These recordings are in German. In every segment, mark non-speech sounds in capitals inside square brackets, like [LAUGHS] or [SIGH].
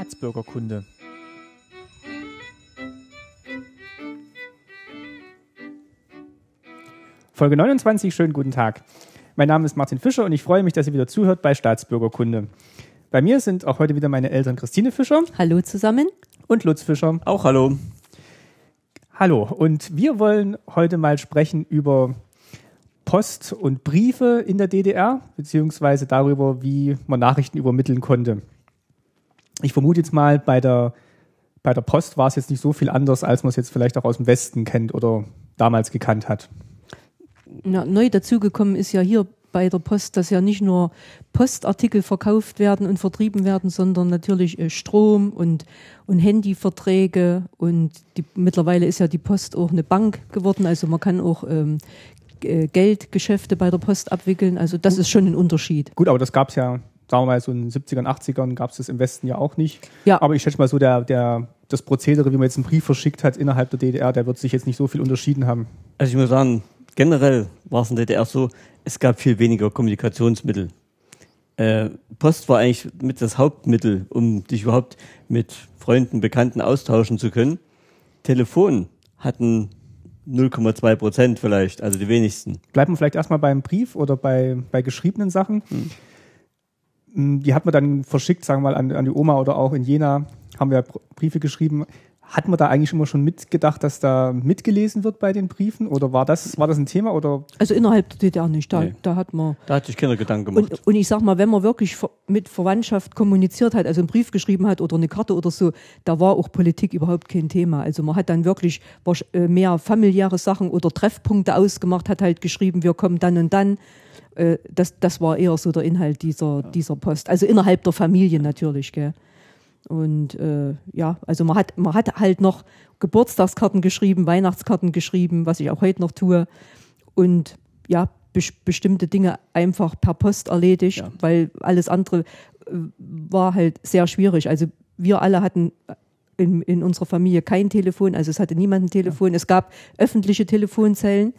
Staatsbürgerkunde. Folge 29, schönen guten Tag. Mein Name ist Martin Fischer und ich freue mich, dass ihr wieder zuhört bei Staatsbürgerkunde. Bei mir sind auch heute wieder meine Eltern Christine Fischer. Hallo zusammen. Und Lutz Fischer. Auch hallo. Hallo. Und wir wollen heute mal sprechen über Post und Briefe in der DDR, beziehungsweise darüber, wie man Nachrichten übermitteln konnte. Ich vermute jetzt mal, bei der, bei der Post war es jetzt nicht so viel anders, als man es jetzt vielleicht auch aus dem Westen kennt oder damals gekannt hat. Na, neu dazugekommen ist ja hier bei der Post, dass ja nicht nur Postartikel verkauft werden und vertrieben werden, sondern natürlich äh, Strom und, und Handyverträge und die, mittlerweile ist ja die Post auch eine Bank geworden, also man kann auch ähm, äh, Geldgeschäfte bei der Post abwickeln, also das ist schon ein Unterschied. Gut, aber das gab es ja, sagen wir mal, so in den 70ern, 80ern gab es das im Westen ja auch nicht. Ja. Aber ich schätze mal so, der, der, das Prozedere, wie man jetzt einen Brief verschickt hat innerhalb der DDR, der wird sich jetzt nicht so viel unterschieden haben. Also ich muss sagen, generell war es in der DDR so, es gab viel weniger Kommunikationsmittel. Äh, Post war eigentlich mit das Hauptmittel, um dich überhaupt mit Freunden, Bekannten austauschen zu können. Telefon hatten 0,2 Prozent vielleicht, also die wenigsten. Bleiben wir vielleicht erstmal beim Brief oder bei, bei geschriebenen Sachen. Hm. Die hat man dann verschickt, sagen wir mal, an, an die Oma oder auch in Jena haben wir Briefe geschrieben. Hat man da eigentlich immer schon mitgedacht, dass da mitgelesen wird bei den Briefen? Oder war das, war das ein Thema? Oder? Also innerhalb der DDR nicht, da, Nee. da hat man Da hatte ich keine Gedanken gemacht. Und, und ich sag mal, wenn man wirklich mit Verwandtschaft kommuniziert hat, also einen Brief geschrieben hat oder eine Karte oder so, da war auch Politik überhaupt kein Thema. Also man hat dann wirklich äh, mehr familiäre Sachen oder Treffpunkte ausgemacht, hat halt geschrieben, wir kommen dann und dann. Äh, Das, das war eher so der Inhalt dieser, dieser Post. Also innerhalb der Familie natürlich, gell. Und äh, ja, also man hat, man hat halt noch Geburtstagskarten geschrieben, Weihnachtskarten geschrieben, was ich auch heute noch tue. Und ja, bes bestimmte Dinge einfach per Post erledigt, Ja. weil alles andere äh, war halt sehr schwierig. Also wir alle hatten in, in unserer Familie kein Telefon, also es hatte niemand ein Telefon. Es gab öffentliche Telefonzellen.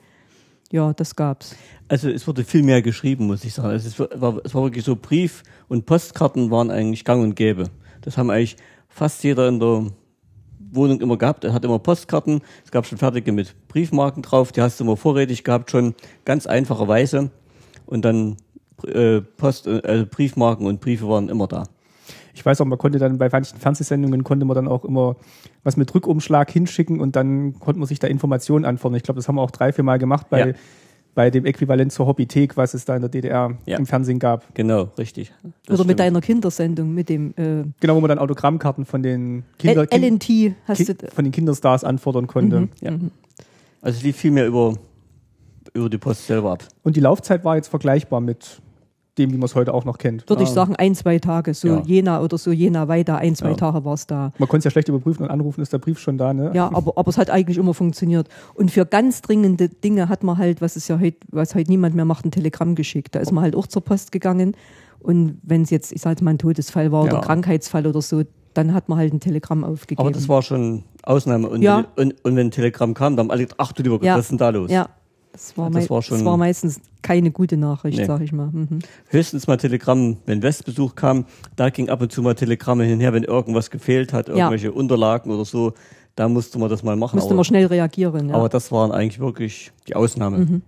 Ja, das gab's. Also es wurde viel mehr geschrieben, muss ich sagen. Also es war, es war wirklich so, Brief und Postkarten waren eigentlich gang und gäbe. Das haben eigentlich fast jeder in der Wohnung immer gehabt. Er hat immer Postkarten. Es gab schon fertige mit Briefmarken drauf. Die hast du immer vorrätig gehabt, schon ganz einfacherweise. Und dann äh, Post, äh, also Briefmarken und Briefe waren immer da. Ich weiß auch, man konnte dann bei manchen Fernsehsendungen konnte man dann auch immer was mit Rückumschlag hinschicken und dann konnte man sich da Informationen anfordern. Ich glaube, das haben wir auch drei, vier Mal gemacht bei, Ja. bei dem Äquivalent zur Hobbythek, was es da in der DDR Ja. im Fernsehen gab. Genau, richtig. Das Oder mit stimmt. deiner Kindersendung, mit dem äh, Genau, wo man dann Autogrammkarten von den, Kinder, L- LNT hast Kind, du. von den Kinderstars anfordern konnte. Mhm. Ja. Also es lief viel mehr über, über die Post selber ab. Und die Laufzeit war jetzt vergleichbar mit dem, wie man es heute auch noch kennt. Würde ich sagen, ein, zwei Tage, so Ja. Jena oder so, Jena weiter, ein, zwei Ja. Tage war es da. Man konnte es ja schlecht überprüfen und anrufen, ist der Brief schon da, ne? Ja, aber, aber es hat eigentlich immer funktioniert. Und für ganz dringende Dinge hat man halt, was es ja heute, was heute niemand mehr macht, ein Telegramm geschickt. Da ist man halt auch zur Post gegangen. Und wenn es jetzt, ich sag jetzt mal, ein Todesfall war oder Ja. Krankheitsfall oder so, dann hat man halt ein Telegramm aufgegeben. Aber das war schon Ausnahme. Und, Ja. und, und wenn ein Telegramm kam, dann haben alle gedacht, ach du lieber Gott, Ja. was ist denn da los? ja, das war, Das war schon- das war meistens keine gute Nachricht, Nee. sag ich mal. Mhm. Höchstens mal Telegramm, wenn Westbesuch kam, da ging ab und zu mal Telegramme hinher, wenn irgendwas gefehlt hat, irgendwelche Unterlagen oder so, da musste man das mal machen. Musste aber, man schnell reagieren. Ja. aber das waren eigentlich wirklich die Ausnahme.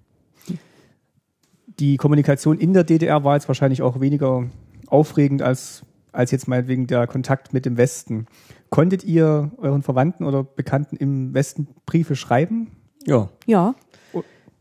Die Kommunikation in der DDR war jetzt wahrscheinlich auch weniger aufregend als, als jetzt meinetwegen der Kontakt mit dem Westen. Konntet ihr euren Verwandten oder Bekannten im Westen Briefe schreiben? Ja. ja.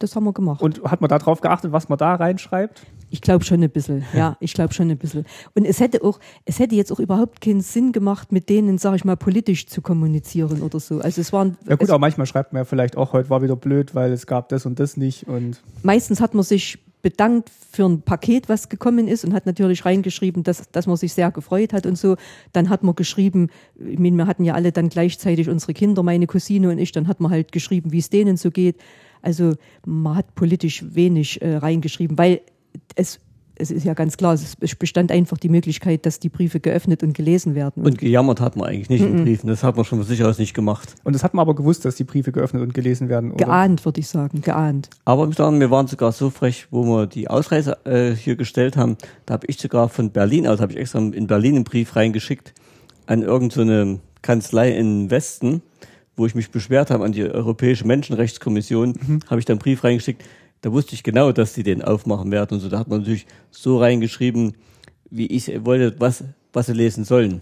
Das haben wir gemacht. Und hat man darauf geachtet, was man da reinschreibt? Ich glaube schon ein bisschen, ja, ich glaube schon ein bisschen. Und es hätte auch, es hätte jetzt auch überhaupt keinen Sinn gemacht, mit denen, sage ich mal, politisch zu kommunizieren oder so. Also es waren, Ja gut, aber manchmal schreibt man ja vielleicht auch, heute war wieder blöd, weil es gab das und das nicht. Und meistens hat man sich bedankt für ein Paket, was gekommen ist und hat natürlich reingeschrieben, dass, dass man sich sehr gefreut hat und so. Dann hat man geschrieben, ich meine, wir hatten ja alle dann gleichzeitig unsere Kinder, meine Cousine und ich, dann hat man halt geschrieben, wie es denen so geht. Also man hat politisch wenig äh, reingeschrieben, weil es, es ist ja ganz klar, es bestand einfach die Möglichkeit, dass die Briefe geöffnet und gelesen werden. Und gejammert hat man eigentlich nicht Mhm. in Briefen. Das hat man schon von sich aus nicht gemacht. Und das hat man aber gewusst, dass die Briefe geöffnet und gelesen werden. Oder? geahnt, würde ich sagen, geahnt. Aber ich sagen, wir waren sogar so frech, wo wir die Ausreise äh, hier gestellt haben. Da habe ich sogar von Berlin aus, habe ich extra in Berlin einen Brief reingeschickt an irgendeine Kanzlei im Westen, wo ich mich beschwert habe an die Europäische Menschenrechtskommission, Mhm. habe ich dann einen Brief reingeschickt. Da wusste ich genau, dass die den aufmachen werden und so. Da hat man natürlich so reingeschrieben, wie ich wollte, was, was sie lesen sollen.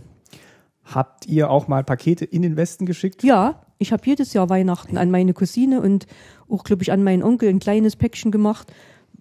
Habt ihr auch mal Pakete in den Westen geschickt? Ja, ich habe jedes Jahr Weihnachten an meine Cousine und auch, glaube ich, an meinen Onkel ein kleines Päckchen gemacht.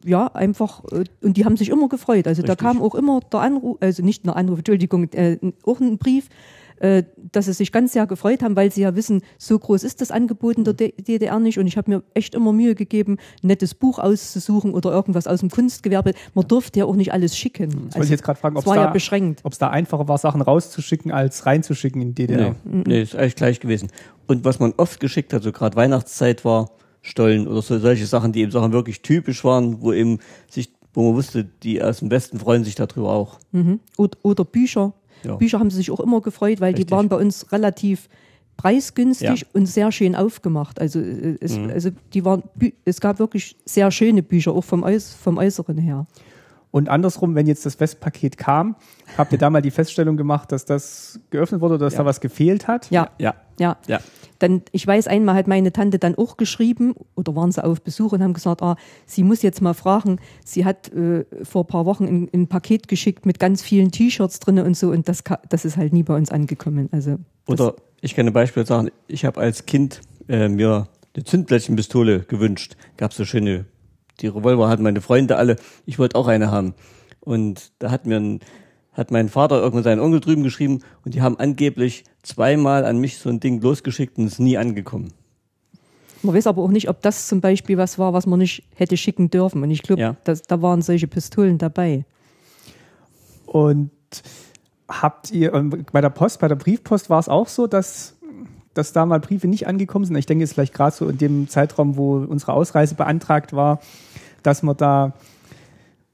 Ja, einfach, äh, und die haben sich immer gefreut. Also da Richtig. kam auch immer der Anruf, also nicht der Anruf, Entschuldigung, äh, auch ein Brief, dass sie sich ganz sehr gefreut haben, weil sie ja wissen, so groß ist das Angebot in der DDR nicht. Und ich habe mir echt immer Mühe gegeben, ein nettes Buch auszusuchen oder irgendwas aus dem Kunstgewerbe. Man durfte ja auch nicht alles schicken. Also Das wollte ich jetzt gerade fragen, ob es war ja da, da einfacher war, Sachen rauszuschicken, als reinzuschicken in die DDR. Nee, nee, ist eigentlich gleich gewesen. Und was man oft geschickt hat, so gerade Weihnachtszeit war, Stollen oder so, solche Sachen, die eben Sachen wirklich typisch waren, wo eben sich, wo man wusste, die aus dem Westen freuen sich darüber auch. Mhm. Oder, oder Bücher. Ja. Bücher haben sie sich auch immer gefreut, weil Richtig. die waren bei uns relativ preisgünstig Ja. und sehr schön aufgemacht. Also, äh, es, Mhm. also die waren, es gab wirklich sehr schöne Bücher, auch vom, Äuß vom Äußeren her. Und andersrum, wenn jetzt das Westpaket kam, habt ihr da mal die Feststellung gemacht, dass das geöffnet wurde oder dass Ja. da was gefehlt hat? Ja, Ja, ja. ja. Dann, ich weiß, einmal hat meine Tante dann auch geschrieben, oder waren sie auf Besuch und haben gesagt, ah, sie muss jetzt mal fragen, sie hat äh, vor ein paar Wochen ein, ein Paket geschickt mit ganz vielen T-Shirts drinne und so, und das, das ist halt nie bei uns angekommen. Also, Oder ich kann ein Beispiel sagen, ich habe als Kind äh, mir eine Zündblättchenpistole gewünscht. Gab so schöne, die Revolver hatten meine Freunde alle. Ich wollte auch eine haben. Und da hat mir ein, hat mein Vater irgendwann seinen Onkel drüben geschrieben und die haben angeblich zweimal an mich so ein Ding losgeschickt und es ist nie angekommen. Man weiß aber auch nicht, ob das zum Beispiel was war, was man nicht hätte schicken dürfen. Und ich glaube, Ja. da waren solche Pistolen dabei. Und habt ihr, und bei der Post, bei der Briefpost war es auch so, dass, dass da mal Briefe nicht angekommen sind? Ich denke, es ist vielleicht gerade so in dem Zeitraum, wo unsere Ausreise beantragt war, dass man da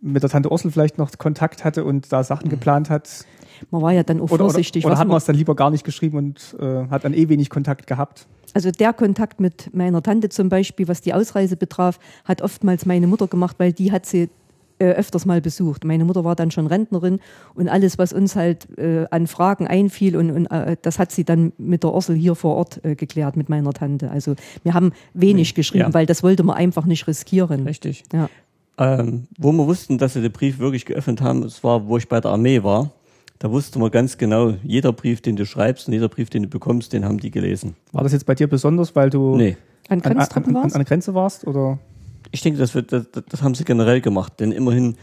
mit der Tante Ursel vielleicht noch Kontakt hatte und da Sachen geplant hat. Man war ja dann auch Oder, oder, vorsichtig. oder was hat man man, es dann lieber gar nicht geschrieben und äh, hat dann eh wenig Kontakt gehabt? also der Kontakt mit meiner Tante zum Beispiel, was die Ausreise betraf, hat oftmals meine Mutter gemacht, weil die hat sie äh, öfters mal besucht. Meine Mutter war dann schon Rentnerin und alles, was uns halt äh, an Fragen einfiel und, und äh, das hat sie dann mit der Ursel hier vor Ort äh, geklärt mit meiner Tante. Also wir haben wenig geschrieben, Ja. weil das wollte man einfach nicht riskieren. Richtig. Ja. Ähm, wo wir wussten, dass sie den Brief wirklich geöffnet haben, es war, wo ich bei der Armee war. Da wusste man ganz genau, jeder Brief, den du schreibst und jeder Brief, den du bekommst, den haben die gelesen. War das jetzt bei dir besonders, weil du Nee. An an, an, an, an der Grenze warst? Oder? Ich denke, das, wird, das, das haben sie generell gemacht, denn immerhin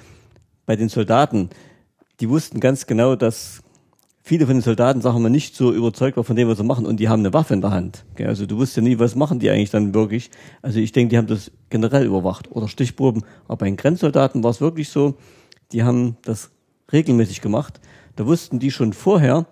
bei den Soldaten, die wussten ganz genau, dass viele von den Soldaten, sagen wir, nicht so überzeugt war von dem, was sie machen und die haben eine Waffe in der Hand. Also du wusstest ja nie, was machen die eigentlich dann wirklich. Also ich denke, die haben das generell überwacht oder Stichproben. Aber bei den Grenzsoldaten war es wirklich so, die haben das regelmäßig gemacht. Da wussten die schon vorher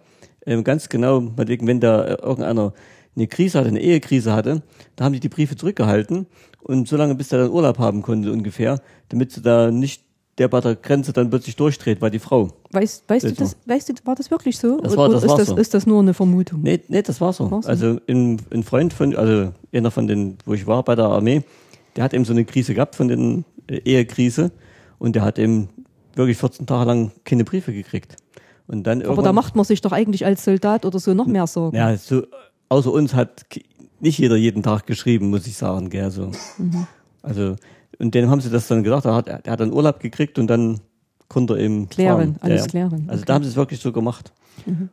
ähm, ganz genau, wenn da äh, irgendeiner eine Krise hatte, eine Ehekrise hatte, da haben die die Briefe zurückgehalten und so lange, bis der dann Urlaub haben konnte ungefähr, damit sie da nicht der bei der Grenze dann plötzlich durchdreht, weil die Frau. Weißt, weißt, du das, weißt du, war das wirklich so? Das war- Oder das ist, war das, so. ist das nur eine Vermutung? Nee, nee, das war so. War so? Also ein, ein Freund von, also einer von den, wo ich war bei der Armee, der hat eben so eine Krise gehabt von den äh, Ehekrise und der hat eben wirklich 14 Tage lang keine Briefe gekriegt. Und dann Aber da macht man sich doch eigentlich als Soldat oder so noch mehr Sorgen. Ja, so, außer uns hat nicht jeder jeden Tag geschrieben, muss ich sagen, gell, so. Mhm. Also, und denen haben sie das dann gesagt, er hat, er hat dann Urlaub gekriegt und dann konnte er eben Klären, fahren. alles klären, Also okay. da haben sie es wirklich so gemacht.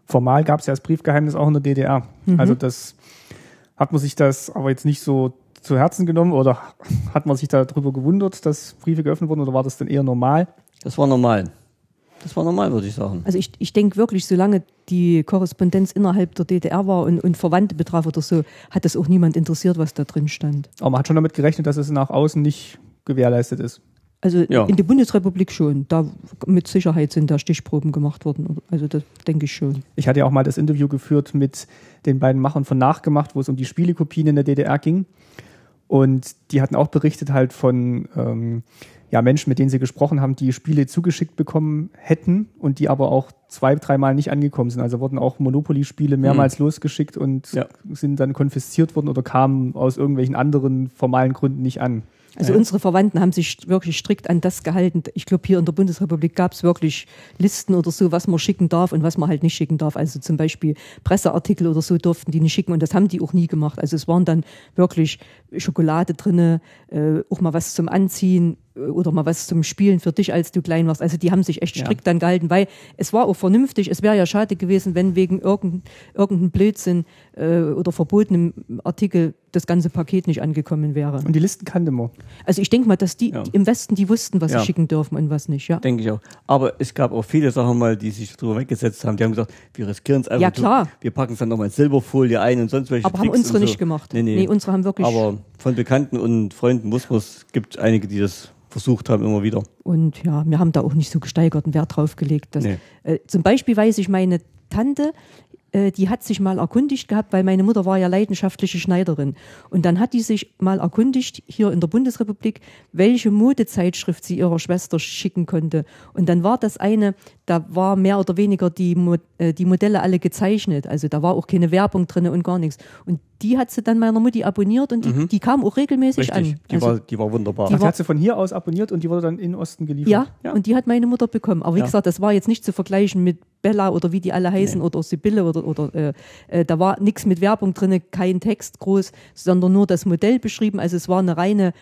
Formal gab es ja das Briefgeheimnis auch in der DDR. Mhm. Also das hat man sich das aber jetzt nicht so zu Herzen genommen oder [LAUGHS] hat man sich darüber gewundert, dass Briefe geöffnet wurden oder war das denn eher normal? Das war normal. Das war normal, würde ich sagen. Also ich, ich denke wirklich, solange die Korrespondenz innerhalb der DDR war und, und Verwandte betraf oder so, hat das auch niemand interessiert, was da drin stand. Aber man hat schon damit gerechnet, dass es nach außen nicht gewährleistet ist. Also Ja. in der Bundesrepublik schon. Da mit Sicherheit sind da Stichproben gemacht worden. Also das denke ich schon. Ich hatte ja auch mal das Interview geführt mit den beiden Machern von Nachgemacht, wo es um die Spielekopien in der DDR ging. Und die hatten auch berichtet halt von ähm, ja, Menschen, mit denen sie gesprochen haben, die Spiele zugeschickt bekommen hätten und die aber auch zwei, dreimal nicht angekommen sind. Also wurden auch Monopoly-Spiele mehrmals losgeschickt und Ja. sind dann konfisziert worden oder kamen aus irgendwelchen anderen formalen Gründen nicht an. Also Ja. unsere Verwandten haben sich wirklich strikt an das gehalten. Ich glaube, hier in der Bundesrepublik gab es wirklich Listen oder so, was man schicken darf und was man halt nicht schicken darf. Also zum Beispiel Presseartikel oder so durften die nicht schicken und das haben die auch nie gemacht. Also es waren dann wirklich Schokolade drinne, äh, auch mal was zum Anziehen oder mal was zum Spielen für dich, als du klein warst. Also die haben sich echt Ja. strikt dann gehalten, weil es war auch vernünftig. Es wäre ja schade gewesen, wenn wegen irgendein, irgendein Blödsinn äh, oder verbotenem Artikel das ganze Paket nicht angekommen wäre. Und die Listen kannte man. Also ich denke mal, dass die Ja. im Westen, die wussten, was Ja. sie schicken dürfen und was nicht, ja. Denke ich auch. Aber es gab auch viele Sachen mal, die sich drüber weggesetzt haben. Die haben gesagt, wir riskieren es einfach. Ja, klar. Wir packen es dann nochmal in Silberfolie ein und sonst welche Aber haben Tricks unsere und so. nicht gemacht. Nee, nee. Nee, unsere haben wirklich- Aber von Bekannten und Freunden wussten wir, es gibt einige, die das versucht haben, immer wieder. Und ja, wir haben da auch nicht so gesteigerten Wert drauf gelegt. Dass, Nee. äh, zum Beispiel weiß ich, meine Tante, äh, die hat sich mal erkundigt gehabt, weil meine Mutter war ja leidenschaftliche Schneiderin. Und dann hat die sich mal erkundigt, hier in der Bundesrepublik, welche Modezeitschrift sie ihrer Schwester schicken konnte. Und dann war das eine, da war mehr oder weniger die, Mo äh, die Modelle alle gezeichnet. Also da war auch keine Werbung drin und gar nichts. Und die hat sie dann meiner Mutti abonniert und die, die kam auch regelmäßig Mhm. Richtig. an. Die, Also- war, die war wunderbar. Ach, die war- hat sie von hier aus abonniert und die wurde dann in den Osten geliefert. Ja, Ja. und die hat meine Mutter bekommen. Aber wie Ja. gesagt, das war jetzt nicht zu vergleichen mit Bella oder wie die alle heißen oder Sibylle oder, oder äh, äh, da war nichts mit Werbung drin, kein Text groß, sondern nur das Modell beschrieben. Also es war eine reine,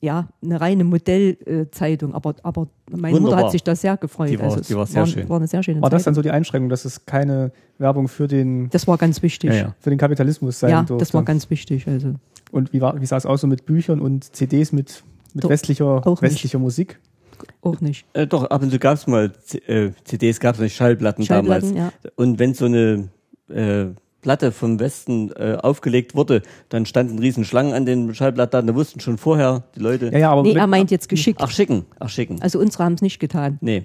ja, eine reine Modellzeitung. aber, aber meine Mutter Wunderbar. hat sich da sehr gefreut. Die war- also die war sehr war, schön. war eine sehr schöne War das dann so die Einschränkung, dass es keine Werbung für den, Das war ganz wichtig. Ja, Ja, ja. für den Kapitalismus sein durfte? das war ganz wichtig. Also und wie, war, wie sah es aus so mit Büchern und CDs mit, mit Doch, westlicher, westlicher Musik? auch nicht. Äh, doch, ab und zu gab es mal C äh, CDs, gab es nicht Schallplatten, Schallplatten, damals. ja. Und wenn so eine äh, Platte vom Westen äh, aufgelegt wurde, dann standen riesen Schlangen an den Schallplatten, da wussten schon vorher die Leute. Ja, ja, aber Nee, er meint jetzt geschickt. Ach, schicken, ach, schicken. Also unsere haben es nicht getan. Nee.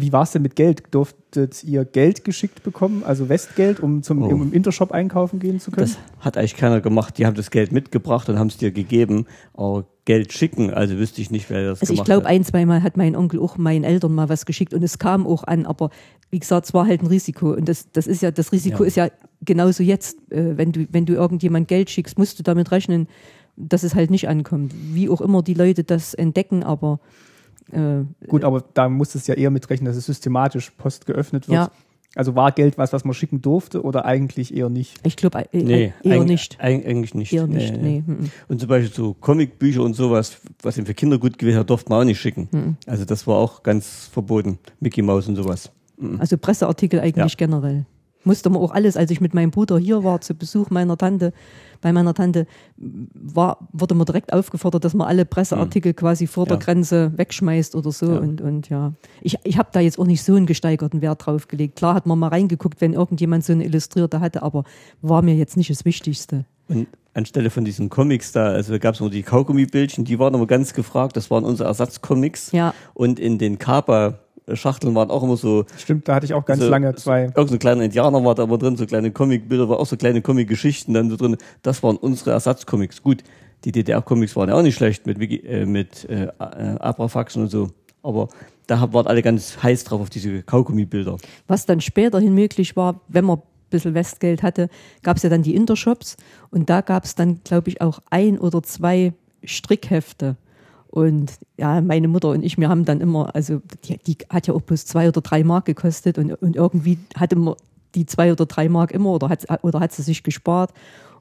Wie war es denn mit Geld? Durftet ihr Geld geschickt bekommen, also Westgeld, um zum Oh. im Intershop einkaufen gehen zu können? Das hat eigentlich keiner gemacht. Die haben das Geld mitgebracht und haben es dir gegeben. Aber Geld schicken, also wüsste ich nicht, wer das Also ich gemacht glaube, hat. ein, zweimal hat mein Onkel auch meinen Eltern mal was geschickt und es kam auch an, aber wie gesagt, es war halt ein Risiko und das, das ist ja, das Risiko Ja. ist ja genauso jetzt, äh, wenn du, wenn du irgendjemand Geld schickst, musst du damit rechnen, dass es halt nicht ankommt. Wie auch immer die Leute das entdecken, aber äh, Gut, aber da muss es ja eher mitrechnen, dass es systematisch Post geöffnet wird. Ja. Also war Geld was, was man schicken durfte oder eigentlich eher nicht? ich glaube äh, Nee, eher eig- nicht. eig- Eigentlich nicht. Eher nicht, nee. mhm. Und zum Beispiel so Comicbücher und sowas, was eben für Kinder gut gewesen hat, durfte man auch nicht schicken. Mhm. Also das war auch ganz verboten. Mickey Mouse und sowas. Also Presseartikel eigentlich Ja. generell. Musste man auch alles, als ich mit meinem Bruder hier war, zu Besuch meiner Tante, bei meiner Tante, war, wurde man direkt aufgefordert, dass man alle Presseartikel quasi vor der Hm. Ja. Grenze wegschmeißt oder so. Ja. Und, und ja, ich, ich habe da jetzt auch nicht so einen gesteigerten Wert drauf gelegt. Klar hat man mal reingeguckt, wenn irgendjemand so eine Illustrierte hatte, aber war mir jetzt nicht das Wichtigste. Und anstelle von diesen Comics da, also da gab es nur die Kaugummibildchen, die waren aber ganz gefragt. Das waren unsere Ersatzcomics. Ja. Und in den Kapa-Schachteln waren auch immer so Stimmt, da hatte ich auch ganz so, lange zwei. Irgend so ein kleiner Indianer war da aber drin, so kleine Comicbilder, war auch so kleine Comic-Geschichten dann so drin. Das waren unsere Ersatzcomics. Gut, die DDR-Comics waren ja auch nicht schlecht mit, Wiki, äh, mit äh, äh, Abrafaxen und so. Aber da hab- waren alle ganz heiß drauf auf diese Kaugummibilder. Was dann späterhin möglich war, wenn man ein bisschen Westgeld hatte, gab es ja dann die Intershops und da gab es dann, glaube ich, auch ein oder zwei Strickhefte. Und ja, meine Mutter und ich, wir haben dann immer, also die, die hat ja auch bloß zwei oder drei Mark gekostet und, und irgendwie hatte man die zwei oder drei Mark immer oder hat, oder hat sie sich gespart.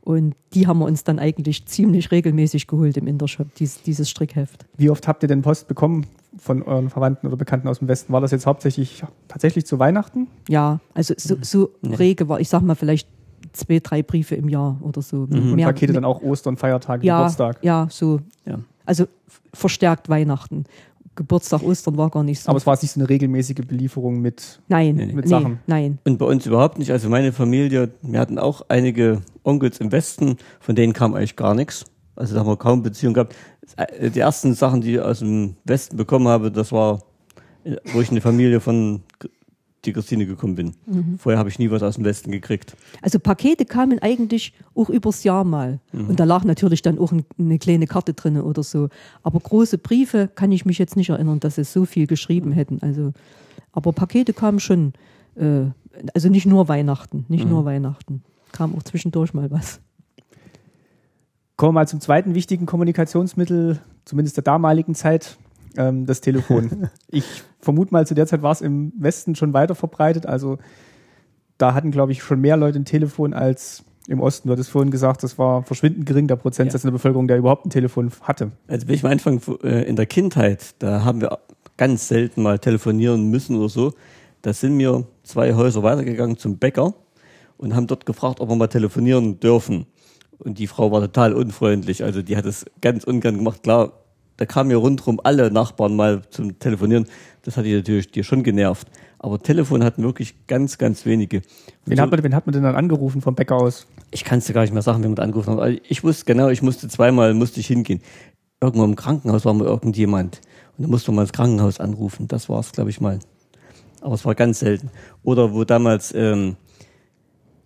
Und die haben wir uns dann eigentlich ziemlich regelmäßig geholt im Intershop, dies, dieses Strickheft. Wie oft habt ihr denn Post bekommen von euren Verwandten oder Bekannten aus dem Westen? War das jetzt hauptsächlich tatsächlich zu Weihnachten? Ja, also so, so rege war, ich sag mal, vielleicht zwei, drei Briefe im Jahr oder so. Und Mehr- Pakete dann auch Ostern, Feiertage, ja, Geburtstag? Ja, so. Ja. Also verstärkt Weihnachten. Geburtstag, Ostern war gar nicht so. Aber es war jetzt nicht so eine regelmäßige Belieferung mit. nein, Nee. Mit nee, Sachen. nein. Und bei uns überhaupt nicht. Also meine Familie, wir hatten auch einige Onkels im Westen, von denen kam eigentlich gar nichts. Also da haben wir kaum Beziehung gehabt. Die ersten Sachen, die ich aus dem Westen bekommen habe, das war, wo ich in die Familie von die Christine gekommen bin. Vorher habe ich nie was aus dem Westen gekriegt. Also Pakete kamen eigentlich auch übers Jahr mal. Mhm. Und da lag natürlich dann auch ein, eine kleine Karte drin oder so. Aber große Briefe kann ich mich jetzt nicht erinnern, dass sie so viel geschrieben hätten. Also, aber Pakete kamen schon. Äh, also nicht nur Weihnachten, nicht Mhm. nur Weihnachten. Kam auch zwischendurch mal was. Kommen wir mal zum zweiten wichtigen Kommunikationsmittel, zumindest der damaligen Zeit, ähm, das Telefon. [LAUGHS] ich vermute mal, zu der Zeit war es im Westen schon weiter verbreitet. Also da hatten, glaube ich, schon mehr Leute ein Telefon als im Osten. Du hattest vorhin gesagt, das war verschwindend gering, der Prozentsatz in der Bevölkerung, der überhaupt ein Telefon hatte. Also wenn ich mal anfange, äh, in der Kindheit, da haben wir ganz selten mal telefonieren müssen oder so. Da sind wir zwei Häuser weitergegangen zum Bäcker und haben dort gefragt, ob wir mal telefonieren dürfen. Und die Frau war total unfreundlich. Also die hat es ganz ungern gemacht. Klar, da kamen ja rundherum alle Nachbarn mal zum Telefonieren. Das hat die natürlich dir schon genervt. Aber Telefon hatten wirklich ganz, ganz wenige. Wen, so, hat man, wen hat man denn dann angerufen vom Bäcker aus? Ich kann es dir gar nicht mehr sagen, wen man angerufen hat. Also ich wusste genau, ich musste zweimal musste ich hingehen. Irgendwo im Krankenhaus war mal irgendjemand. Und da musste man das Krankenhaus anrufen. Das war es, glaube ich, mal. Aber es war ganz selten. Oder wo damals ähm,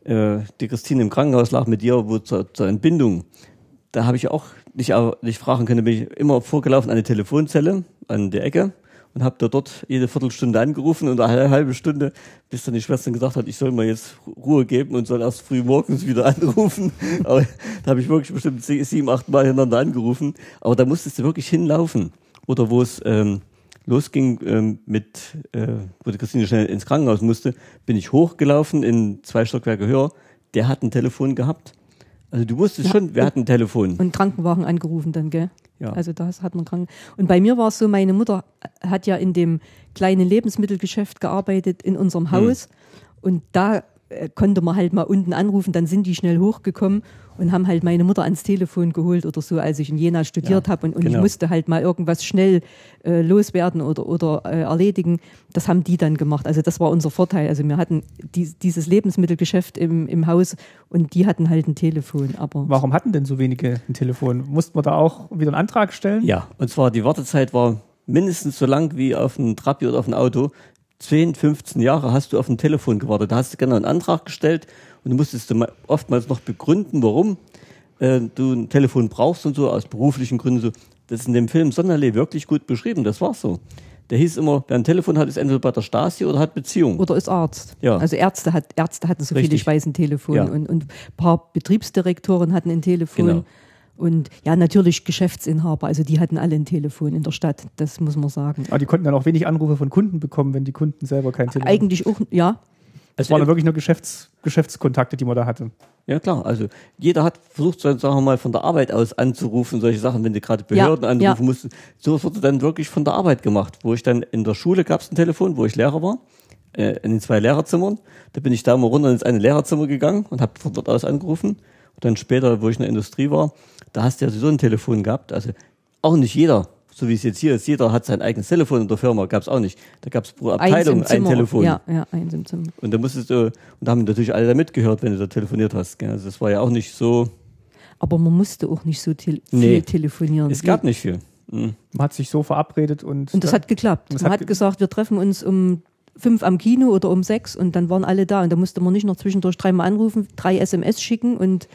äh, die Christine im Krankenhaus lag mit dir, wo zur, zur Entbindung, da habe ich auch nicht, nicht fragen können, bin ich immer vorgelaufen an die Telefonzelle, an der Ecke und habe da dort jede Viertelstunde angerufen und eine halbe Stunde, bis dann die Schwester gesagt hat, ich soll mir jetzt Ruhe geben und soll erst früh morgens wieder [LAUGHS] anrufen. Aber da habe ich wirklich bestimmt sieben, acht Mal hintereinander angerufen. Aber da musstest du wirklich hinlaufen. Oder wo es ähm, losging ähm, mit, äh, wo die Christine schnell ins Krankenhaus musste, bin ich hochgelaufen in zwei Stockwerke höher. Der hat ein Telefon gehabt. Also du wusstest ja, schon, wir hatten ein Telefon. Und Krankenwagen angerufen dann, gell? Ja. Also das hat man krank. Und bei mir war es so, meine Mutter hat ja in dem kleinen Lebensmittelgeschäft gearbeitet in unserem Haus. Hm. Und da konnte man halt mal unten anrufen, dann sind die schnell hochgekommen und haben halt meine Mutter ans Telefon geholt oder so, als ich in Jena studiert ja, habe und, und genau. ich musste halt mal irgendwas schnell äh, loswerden oder, oder äh, erledigen. Das haben die dann gemacht. Also das war unser Vorteil. Also wir hatten die, dieses Lebensmittelgeschäft im, im Haus und die hatten halt ein Telefon. Aber Warum hatten denn so wenige ein Telefon? Mussten wir da auch wieder einen Antrag stellen? Ja, und zwar die Wartezeit war mindestens so lang wie auf ein Trabi oder auf ein Auto. 10, 15 Jahre hast du auf ein Telefon gewartet. Da hast du genau einen Antrag gestellt und du musstest oftmals noch begründen, warum äh, du ein Telefon brauchst und so, aus beruflichen Gründen so. Das ist in dem Film Sonderlee wirklich gut beschrieben, das war so. Der hieß immer, wer ein Telefon hat, ist entweder bei der Stasi oder hat Beziehung. Oder ist Arzt. Ja. Also Ärzte, hat, Ärzte hatten so Richtig. viele, ich weiß, ein Telefon. Ja. Und, und ein paar Betriebsdirektoren hatten ein Telefon. Genau. Und ja, natürlich Geschäftsinhaber, also die hatten alle ein Telefon in der Stadt, das muss man sagen. Aber die konnten dann auch wenig Anrufe von Kunden bekommen, wenn die Kunden selber kein Telefon Eigentlich auch, ja. Es waren dann wirklich nur Geschäfts, Geschäftskontakte, die man da hatte. Ja klar, also jeder hat versucht, sagen wir mal, von der Arbeit aus anzurufen, solche Sachen, wenn du gerade Behörden Ja, anrufen ja. musst. So wurde dann wirklich von der Arbeit gemacht. Wo ich dann in der Schule gab es ein Telefon, wo ich Lehrer war, äh, in den zwei Lehrerzimmern. Da bin ich da mal runter ins eine Lehrerzimmer gegangen und habe von dort aus angerufen. Und dann später, wo ich in der Industrie war, da hast du ja so ein Telefon gehabt. Also auch nicht jeder, so wie es jetzt hier ist, jeder hat sein eigenes Telefon in der Firma, gab es auch nicht. Da gab es pro Eins Abteilung im ein. Telefon. Ja, ja, eins im Zimmer. Und da musstest du, und da haben natürlich alle da mitgehört, wenn du da telefoniert hast. Gell? Also das war ja auch nicht so, Aber man musste auch nicht so tel viel Nee. telefonieren. es gab nicht viel. Mhm. Man hat sich so verabredet und, Und das hat geklappt. Das man hat hat, ge- gesagt, wir treffen uns um fünf am Kino oder um sechs und dann waren alle da. Und da musste man nicht noch zwischendurch dreimal anrufen, drei SMS schicken und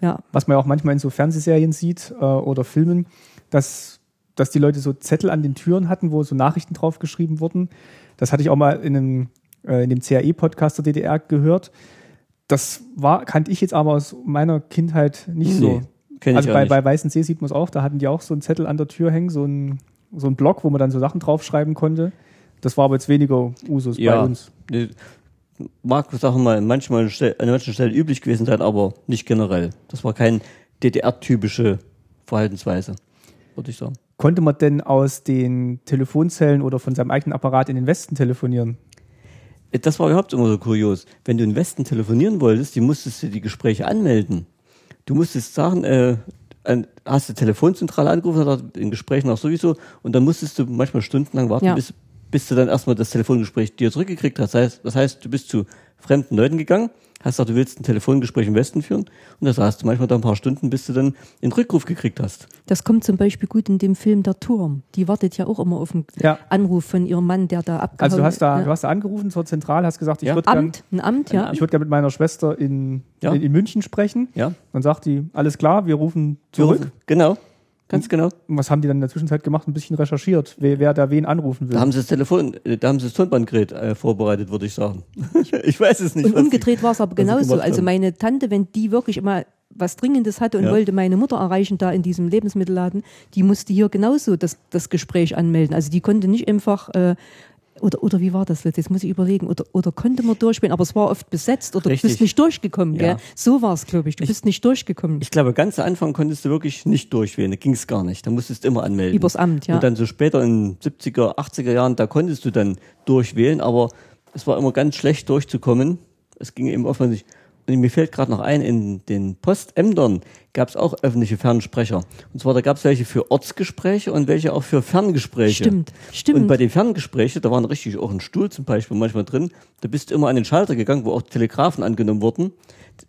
ja, was man ja auch manchmal in so Fernsehserien sieht äh, oder Filmen, dass, dass die Leute so Zettel an den Türen hatten, wo so Nachrichten drauf geschrieben wurden. Das hatte ich auch mal in einem, äh, in dem CAE-Podcast der DDR gehört. Das war, kannte ich jetzt aber aus meiner Kindheit nicht so. Nee, kenn ich also auch bei, nicht. bei Weißen See sieht man es auch, da hatten die auch so einen Zettel an der Tür hängen, so ein, so ein Block, wo man dann so Sachen draufschreiben konnte. Das war aber jetzt weniger Usus bei Ja, uns. ne, mag, sagen wir mal, manchmal an manchen Stellen üblich gewesen sein, aber nicht generell. Das war keine DDR-typische Verhaltensweise, würde ich sagen. Konnte man denn aus den Telefonzellen oder von seinem eigenen Apparat in den Westen telefonieren? Äh, Das war überhaupt immer so kurios. Wenn du in den Westen telefonieren wolltest, die musstest du die Gespräche anmelden. Du musstest sagen, äh, hast du Telefonzentrale angerufen, hat in Gesprächen auch sowieso, und dann musstest du manchmal stundenlang warten, Ja. bis, bis du dann erstmal das Telefongespräch dir zurückgekriegt hast. Das heißt, das heißt, du bist zu fremden Leuten gegangen, hast gesagt, du willst ein Telefongespräch im Westen führen, und da saßt du manchmal da ein paar Stunden, bis du dann einen Rückruf gekriegt hast. das kommt zum Beispiel gut in dem Film Der Turm. Die wartet ja auch immer auf einen Ja. Anruf von ihrem Mann, der da abgehauen Also du hast da, ja. du hast da angerufen zur Zentrale, hast gesagt, ich Ja. würde gern, Amt, ein Amt, ja. ich würde gern mit meiner Schwester in, Ja. in, in München sprechen. Ja? Dann sagt die, alles klar, wir rufen zurück. Genau, ganz genau. Und was haben die dann in der Zwischenzeit gemacht? Ein bisschen recherchiert, wer, wer da wen anrufen will. Da haben sie das Telefon, äh, da haben sie das Tonbandgerät äh, vorbereitet, würde ich sagen. [LAUGHS] ich weiß es nicht. Und umgedreht war es aber genauso. Also meine Tante, wenn die wirklich immer was Dringendes hatte und Ja. wollte meine Mutter erreichen da in diesem Lebensmittelladen, die musste hier genauso das, das Gespräch anmelden. Also die konnte nicht einfach, äh, oder, oder wie war das jetzt? Jetzt muss ich überlegen. Oder, oder konnte man durchspielen, aber es war oft besetzt oder du bist nicht durchgekommen. Ja. Gell? So war es, glaube ich. Du bist nicht durchgekommen. Ich glaube, ganz am Anfang konntest du wirklich nicht durchwählen, da ging es gar nicht. Da musstest du immer anmelden. Übers Amt, ja. Und dann so später in 70er, 80er Jahren, da konntest du dann durchwählen, aber es war immer ganz schlecht durchzukommen. Es ging eben offensichtlich. Und mir fällt gerade noch ein, in den Postämtern gab es auch öffentliche Fernsprecher. Und zwar, da gab es welche für Ortsgespräche und welche auch für Ferngespräche. Stimmt, stimmt. Und bei den Ferngesprächen, da war richtig auch ein Stuhl zum Beispiel manchmal drin, da bist du immer an den Schalter gegangen, wo auch Telegrafen angenommen wurden,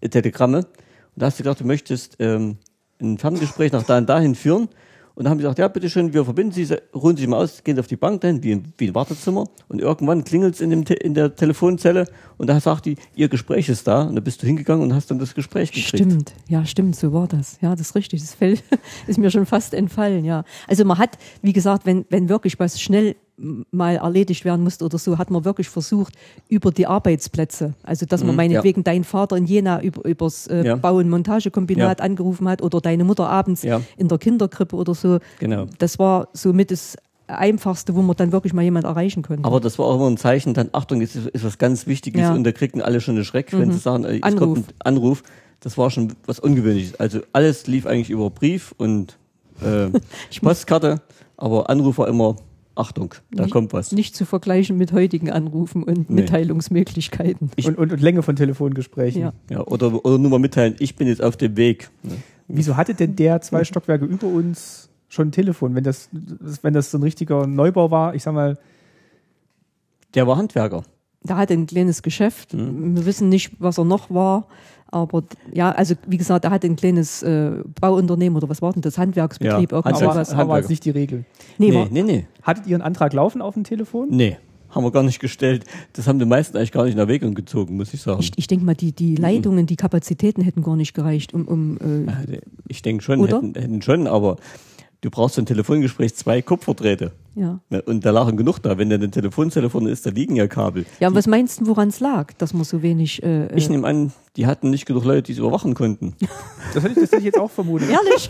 T- Telegramme. Und da hast du gedacht, du möchtest ähm, ein Ferngespräch nach da und dahin führen. Und dann haben sie gesagt, ja, bitteschön, wir verbinden Sie, ruhen Sie sich mal aus, gehen Sie auf die Bank dahin, wie, wie ein Wartezimmer. Und irgendwann klingelt es in, in der Telefonzelle und da sagt die, Ihr Gespräch ist da. Und da bist du hingegangen und hast dann das Gespräch gekriegt. Stimmt, ja, stimmt, so war das. Ja, das ist richtig. Das fällt, [LAUGHS] ist mir schon fast entfallen, ja. Also man hat, wie gesagt, wenn, wenn wirklich was schnell mal erledigt werden musste oder so, hat man wirklich versucht, über die Arbeitsplätze, also dass man Mhm, meinetwegen deinen Vater in Jena über, übers äh, Ja. Bau- und Montagekombinat Ja. angerufen hat oder deine Mutter abends Ja. in der Kinderkrippe oder so. Genau. Das war somit das Einfachste, wo man dann wirklich mal jemand erreichen konnte. Aber das war auch immer ein Zeichen, dann Achtung, jetzt ist, ist was ganz Wichtiges Ja. Mhm. und da kriegten alle schon einen Schreck, wenn sie sagen, äh, es Anruf. kommt ein Anruf. Das war schon was Ungewöhnliches. Also alles lief eigentlich über Brief und äh, [LAUGHS] Postkarte, aber Anruf war immer Achtung, da Nicht- kommt was. Nicht zu vergleichen mit heutigen Anrufen und Nee. Mitteilungsmöglichkeiten. Und, und, und Länge von Telefongesprächen. Ja. Ja, oder, oder nur mal mitteilen, ich bin jetzt auf dem Weg. Ne? Wieso hatte denn der zwei Stockwerke über uns schon ein Telefon, wenn das, wenn das so ein richtiger Neubau war? Ich sag mal, Der war Handwerker. Da hat er ein kleines Geschäft. Mhm. Wir wissen nicht, was er noch war. Aber ja, also wie gesagt, er hatte ein kleines äh, Bauunternehmen oder was war denn das? Handwerksbetrieb, Ja, irgendwas. aber, Handwerks- was. aber ist nicht die Regel. Nee, nee, nee, nee, Hattet ihr einen Antrag laufen auf dem Telefon? nee. Haben wir gar nicht gestellt. Das haben die meisten eigentlich gar nicht in Erwägung gezogen, muss ich sagen. ich, ich denke mal, die, die Leitungen, die Kapazitäten hätten gar nicht gereicht, um, um äh, Ich denke schon, hätten, hätten schon, aber du brauchst für ein Telefongespräch zwei Kupferdrähte. ja. Und da lagen genug da. Wenn da eine Telefonzelle vorne ist, da liegen ja Kabel. Ja, und was meinst du, woran es lag, dass man so wenig. Äh, Ich äh, nehme an, die hatten nicht genug Leute, die es überwachen konnten. [LAUGHS] Das hätte ich, das hätte ich jetzt auch vermutet. Ehrlich?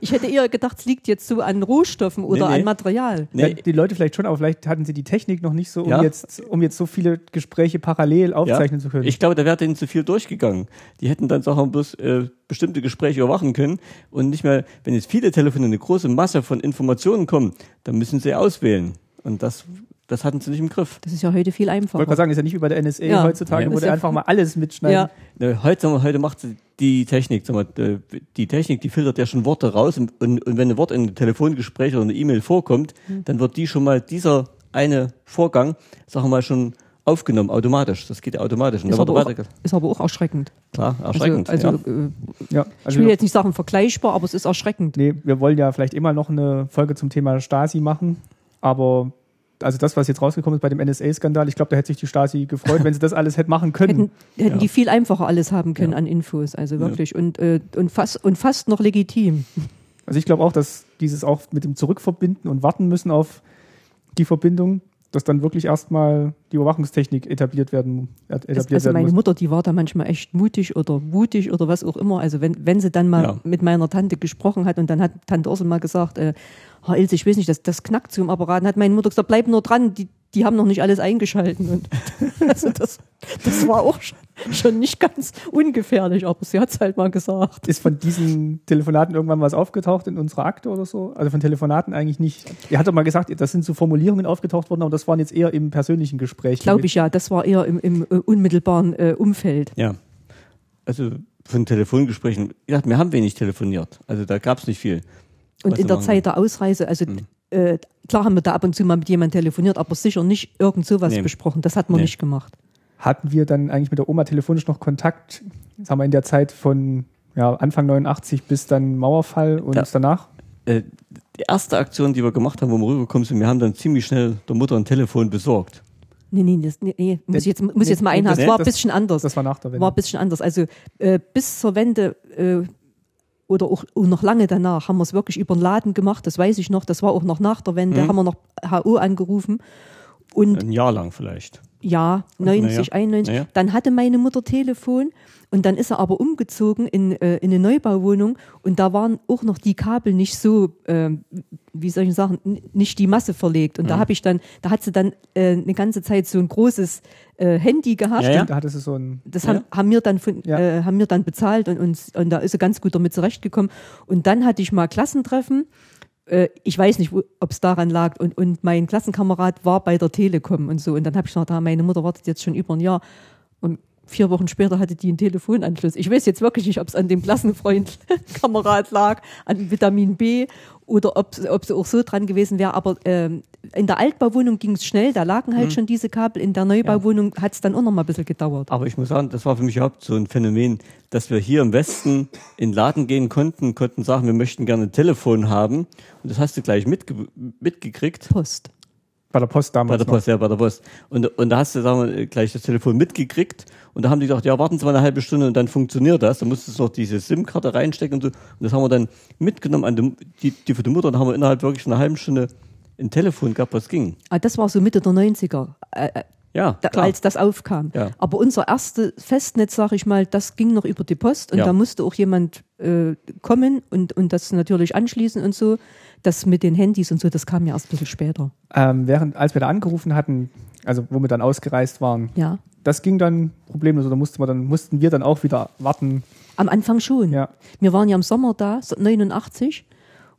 ich hätte eher gedacht, es liegt jetzt so an Rohstoffen oder Nee, nee. an Material. Ja, Nee, die Leute vielleicht schon, aber vielleicht hatten sie die Technik noch nicht so, um, Ja. jetzt, um jetzt so viele Gespräche parallel aufzeichnen zu können. Ich glaube, da wäre denen zu viel durchgegangen. Die hätten dann Sachen bloß äh, bestimmte Gespräche überwachen können und nicht mehr, wenn jetzt viele Telefone, eine große Masse von Informationen kommen, dann müssen sie auswählen. Und das, das hatten sie nicht im Griff. Das ist ja heute viel ich wollte einfacher. gerade sagen, ist ja nicht wie bei der NSA Ja. heutzutage, Ja. wo du ja- einfach mal alles mitschneiden. Ja. Ne, Heute, heute macht sie die Technik, sagen wir, äh, die Technik, die filtert ja schon Worte raus und, und, und wenn ein Wort in einem Telefongespräch oder einer E-Mail vorkommt, Hm. dann wird die schon mal dieser eine Vorgang, sagen wir mal, schon aufgenommen, automatisch. Das geht ja automatisch. Und Ist aber, auch, ist aber auch erschreckend. klar, erschreckend. Also, also ja. äh, Ja, ich also will jetzt nicht sagen vergleichbar, aber es ist erschreckend. Nee, wir wollen ja vielleicht immer noch eine Folge zum Thema Stasi machen, aber also das, was jetzt rausgekommen ist bei dem NSA-Skandal, ich glaube, da hätte sich die Stasi gefreut, wenn sie das alles hätte machen können. Hätten, hätten Ja. die viel einfacher alles haben können Ja. an Infos, also wirklich. Und, äh, und, fast, und fast noch legitim. Also ich glaube auch, dass dieses auch mit dem Zurückverbinden und warten müssen auf die Verbindung, dass dann wirklich erstmal die Überwachungstechnik etabliert werden, etabliert Das, also werden meine muss. Mutter, die war da manchmal echt mutig oder mutig oder was auch immer. Also wenn, wenn sie dann mal Ja. mit meiner Tante gesprochen hat und dann hat Tante Ursel mal gesagt, äh, Herr Ilse, ich weiß nicht, das, das knackt so im Apparat. Dann hat meine Mutter gesagt, bleib nur dran, die, die haben noch nicht alles eingeschalten. Und [LAUGHS] also das, das war auch schon, schon nicht ganz ungefährlich, aber sie hat es halt mal gesagt. Ist von diesen Telefonaten irgendwann was aufgetaucht in unserer Akte oder so? Also von Telefonaten eigentlich nicht. Er hat doch mal gesagt, das sind so Formulierungen aufgetaucht worden, aber das waren jetzt eher im persönlichen Gespräch. Glaube ich ja, das war eher im, im äh, unmittelbaren äh, Umfeld. ja. Also von Telefongesprächen, wie gesagt, wir haben wenig telefoniert. Also da gab es nicht viel. Und in der Zeit der Ausreise, also Mhm. äh, klar haben wir da ab und zu mal mit jemandem telefoniert, aber sicher nicht irgend sowas Nee. besprochen. Das hat man Nee. nicht gemacht. Hatten wir dann eigentlich mit der Oma telefonisch noch Kontakt, sagen wir in der Zeit von ja, Anfang 89 bis dann Mauerfall und Ja. danach? Äh, die erste Aktion, die wir gemacht haben, wo wir rübergekommen sind, wir haben dann ziemlich schnell der Mutter ein Telefon besorgt. Nee, nee, das, nee, nee muss ich jetzt, muss ich jetzt mal Nee, einhaken. das- Es war ein das- bisschen anders. Das war nach der Wende. war ein bisschen anders. Also äh, bis zur Wende äh, oder auch, noch lange danach haben wir es wirklich über den Laden gemacht. Das weiß ich noch. Das war auch noch nach der Wende. Mhm. Haben wir noch HO angerufen. und Ein Jahr lang vielleicht. Ja, 90, Naja. 91. Naja. Dann hatte meine Mutter Telefon und dann ist er aber umgezogen in, äh, in eine Neubauwohnung und da waren auch noch die Kabel nicht so, ähm, wie soll ich sagen, nicht die Masse verlegt. Mhm. Und da habe ich dann, da hat sie dann äh, eine ganze Zeit so ein großes äh, Handy gehabt. Ja, ja. Da hattest du so ein. Das Ja. haben, haben wir dann von, Ja. äh, haben wir dann bezahlt und, und, und da ist sie ganz gut damit zurechtgekommen. Und dann hatte ich mal Klassentreffen. Äh, ich weiß nicht, ob es daran lag. Und, und mein Klassenkamerad war bei der Telekom und so. Und dann habe ich gesagt, ah, meine Mutter wartet jetzt schon über ein Jahr. Und vier Wochen später hatte die einen Telefonanschluss. Ich weiß jetzt wirklich nicht, ob es an dem Klassenfreund Kamerad lag, an Vitamin B oder ob, ob sie auch so dran gewesen wäre. Aber ähm, in der Altbauwohnung ging es schnell, da lagen halt schon diese Kabel. In der Neubauwohnung hat es dann auch noch mal ein bisschen gedauert. Aber ich muss sagen, das war für mich überhaupt so ein Phänomen, dass wir hier im Westen in den Laden gehen konnten, konnten sagen, wir möchten gerne ein Telefon haben. Und das hast du gleich mitge mitgekriegt. Post. Bei der Post damals. Bei der Post, ja, bei der Post. Und, und da hast du, sagen wir, gleich das Telefon mitgekriegt. Und da haben die gesagt, ja, warten Sie mal eine halbe Stunde und dann funktioniert das. Da musstest du noch diese SIM-Karte reinstecken und so. Und das haben wir dann mitgenommen an die, die, die für die Mutter. Und haben wir innerhalb wirklich einer halben Stunde ein Telefon gehabt, was ging. Ah, das war so Mitte der 90er, äh, äh, Ja, da, klar. als das aufkam. Ja. Aber unser erste Festnetz, sag ich mal, das ging noch über die Post und Ja. da musste auch jemand äh, kommen und, und das natürlich anschließen und so. Das mit den Handys und so, das kam ja erst ein bisschen später. Ähm, während, als wir da angerufen hatten, also wo wir dann ausgereist waren, Ja. das ging dann problemlos. Oder mussten wir dann, mussten wir dann auch wieder warten. Am Anfang schon. Ja. Wir waren ja im Sommer da, so 89.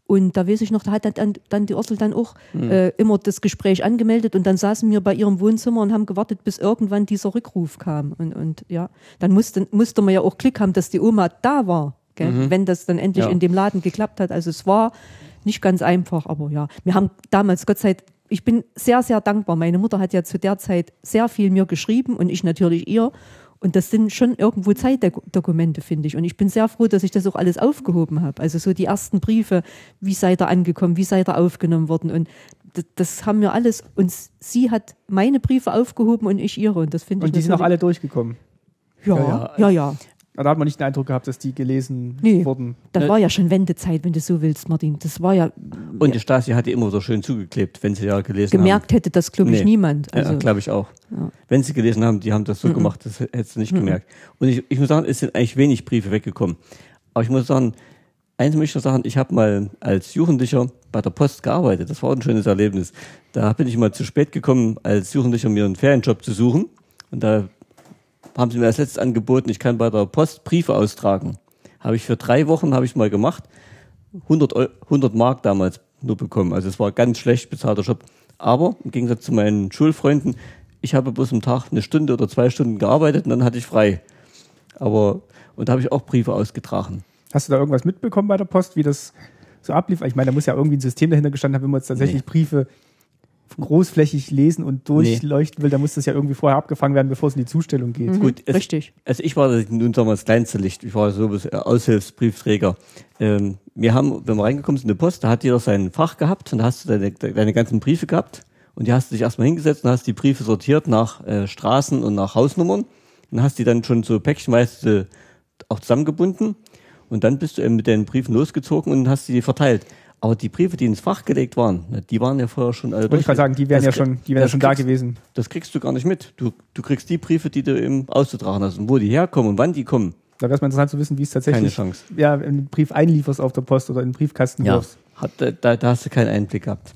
Und da weiß ich noch, da hat dann, dann die Ursel dann auch äh, immer das Gespräch angemeldet und dann saßen wir bei ihrem Wohnzimmer und haben gewartet, bis irgendwann dieser Rückruf kam. Und, und ja, dann musste, musste man ja auch Glück haben, dass die Oma da war, gell? wenn das dann endlich Ja. in dem Laden geklappt hat. Also es war nicht ganz einfach, aber ja. Wir haben damals, Gott sei Dank, ich bin sehr, sehr dankbar. Meine Mutter hat ja zu der Zeit sehr viel mir geschrieben und ich natürlich ihr. Und das sind schon irgendwo Zeitdokumente, finde ich. Und ich bin sehr froh, dass ich das auch alles aufgehoben habe. Also so die ersten Briefe, wie seid ihr angekommen, wie seid ihr aufgenommen worden. Und das, das haben wir alles. Und sie hat meine Briefe aufgehoben und ich ihre. Und das finde ich Und die sind auch alle durchgekommen. Ja, Ja, ja, ja. Ja. Da hat man nicht den Eindruck gehabt, dass die gelesen Nee. wurden. Das Ne- war ja schon Wendezeit, wenn du so willst, Martin. Das war ja, Und die Stasi hatte immer so schön zugeklebt, wenn sie ja gelesen gemerkt hätte das, glaube ich, Nee. niemand. haben. Also, ja, glaube ich auch. Wenn sie gelesen haben, die haben das so gemacht, das hättest du nicht gemerkt. Und ich, ich muss sagen, es sind eigentlich wenig Briefe weggekommen. Aber ich muss sagen, eins möchte ich noch sagen, ich habe mal als Jugendlicher bei der Post gearbeitet. Das war ein schönes Erlebnis. Da bin ich mal zu spät gekommen, als Jugendlicher mir einen Ferienjob zu suchen. Und da haben sie mir als letztes angeboten, ich kann bei der Post Briefe austragen. Habe ich für drei Wochen, habe ich mal gemacht. 100, Eu 100 Mark damals nur bekommen. Also es war ganz schlecht bezahlter Job. Aber im Gegensatz zu meinen Schulfreunden, ich habe bloß am Tag eine Stunde oder zwei Stunden gearbeitet und dann hatte ich frei. Aber, und da habe ich auch Briefe ausgetragen. Hast du da irgendwas mitbekommen bei der Post, wie das so ablief? Ich meine, da muss ja irgendwie ein System dahinter gestanden haben, wenn man jetzt tatsächlich Nee. Briefe großflächig lesen und durchleuchten will, dann muss das ja irgendwie vorher abgefangen werden, bevor es in die Zustellung geht. Gut, es, Richtig. Also ich war das- nun sagen wir das kleinste Licht. Ich war so äh, Aushilfsbriefträger. Ähm, wir haben, wenn wir reingekommen sind in die Post, da hat jeder sein Fach gehabt und da hast du deine, deine ganzen Briefe gehabt und die hast du dich erstmal hingesetzt und hast die Briefe sortiert nach äh, Straßen und nach Hausnummern und hast die dann schon so päckchenweise auch zusammengebunden und dann bist du eben mit den Briefen losgezogen und hast die verteilt. Aber die Briefe, die ins Fach gelegt waren, die waren ja vorher schon alle Wollte ich gerade sagen, die wären ja Das krieg- schon, die wären ja schon da kriegst- gewesen. Das kriegst du gar nicht mit. Du, du kriegst die Briefe, die du eben auszutragen hast und wo die herkommen und wann die kommen. Da wäre es mal interessant zu wissen, wie es tatsächlich Keine Chance. Ja, einen Brief einlieferst auf der Post oder in den Briefkasten wirfst. Hat, da, da, da hast du keinen Einblick gehabt.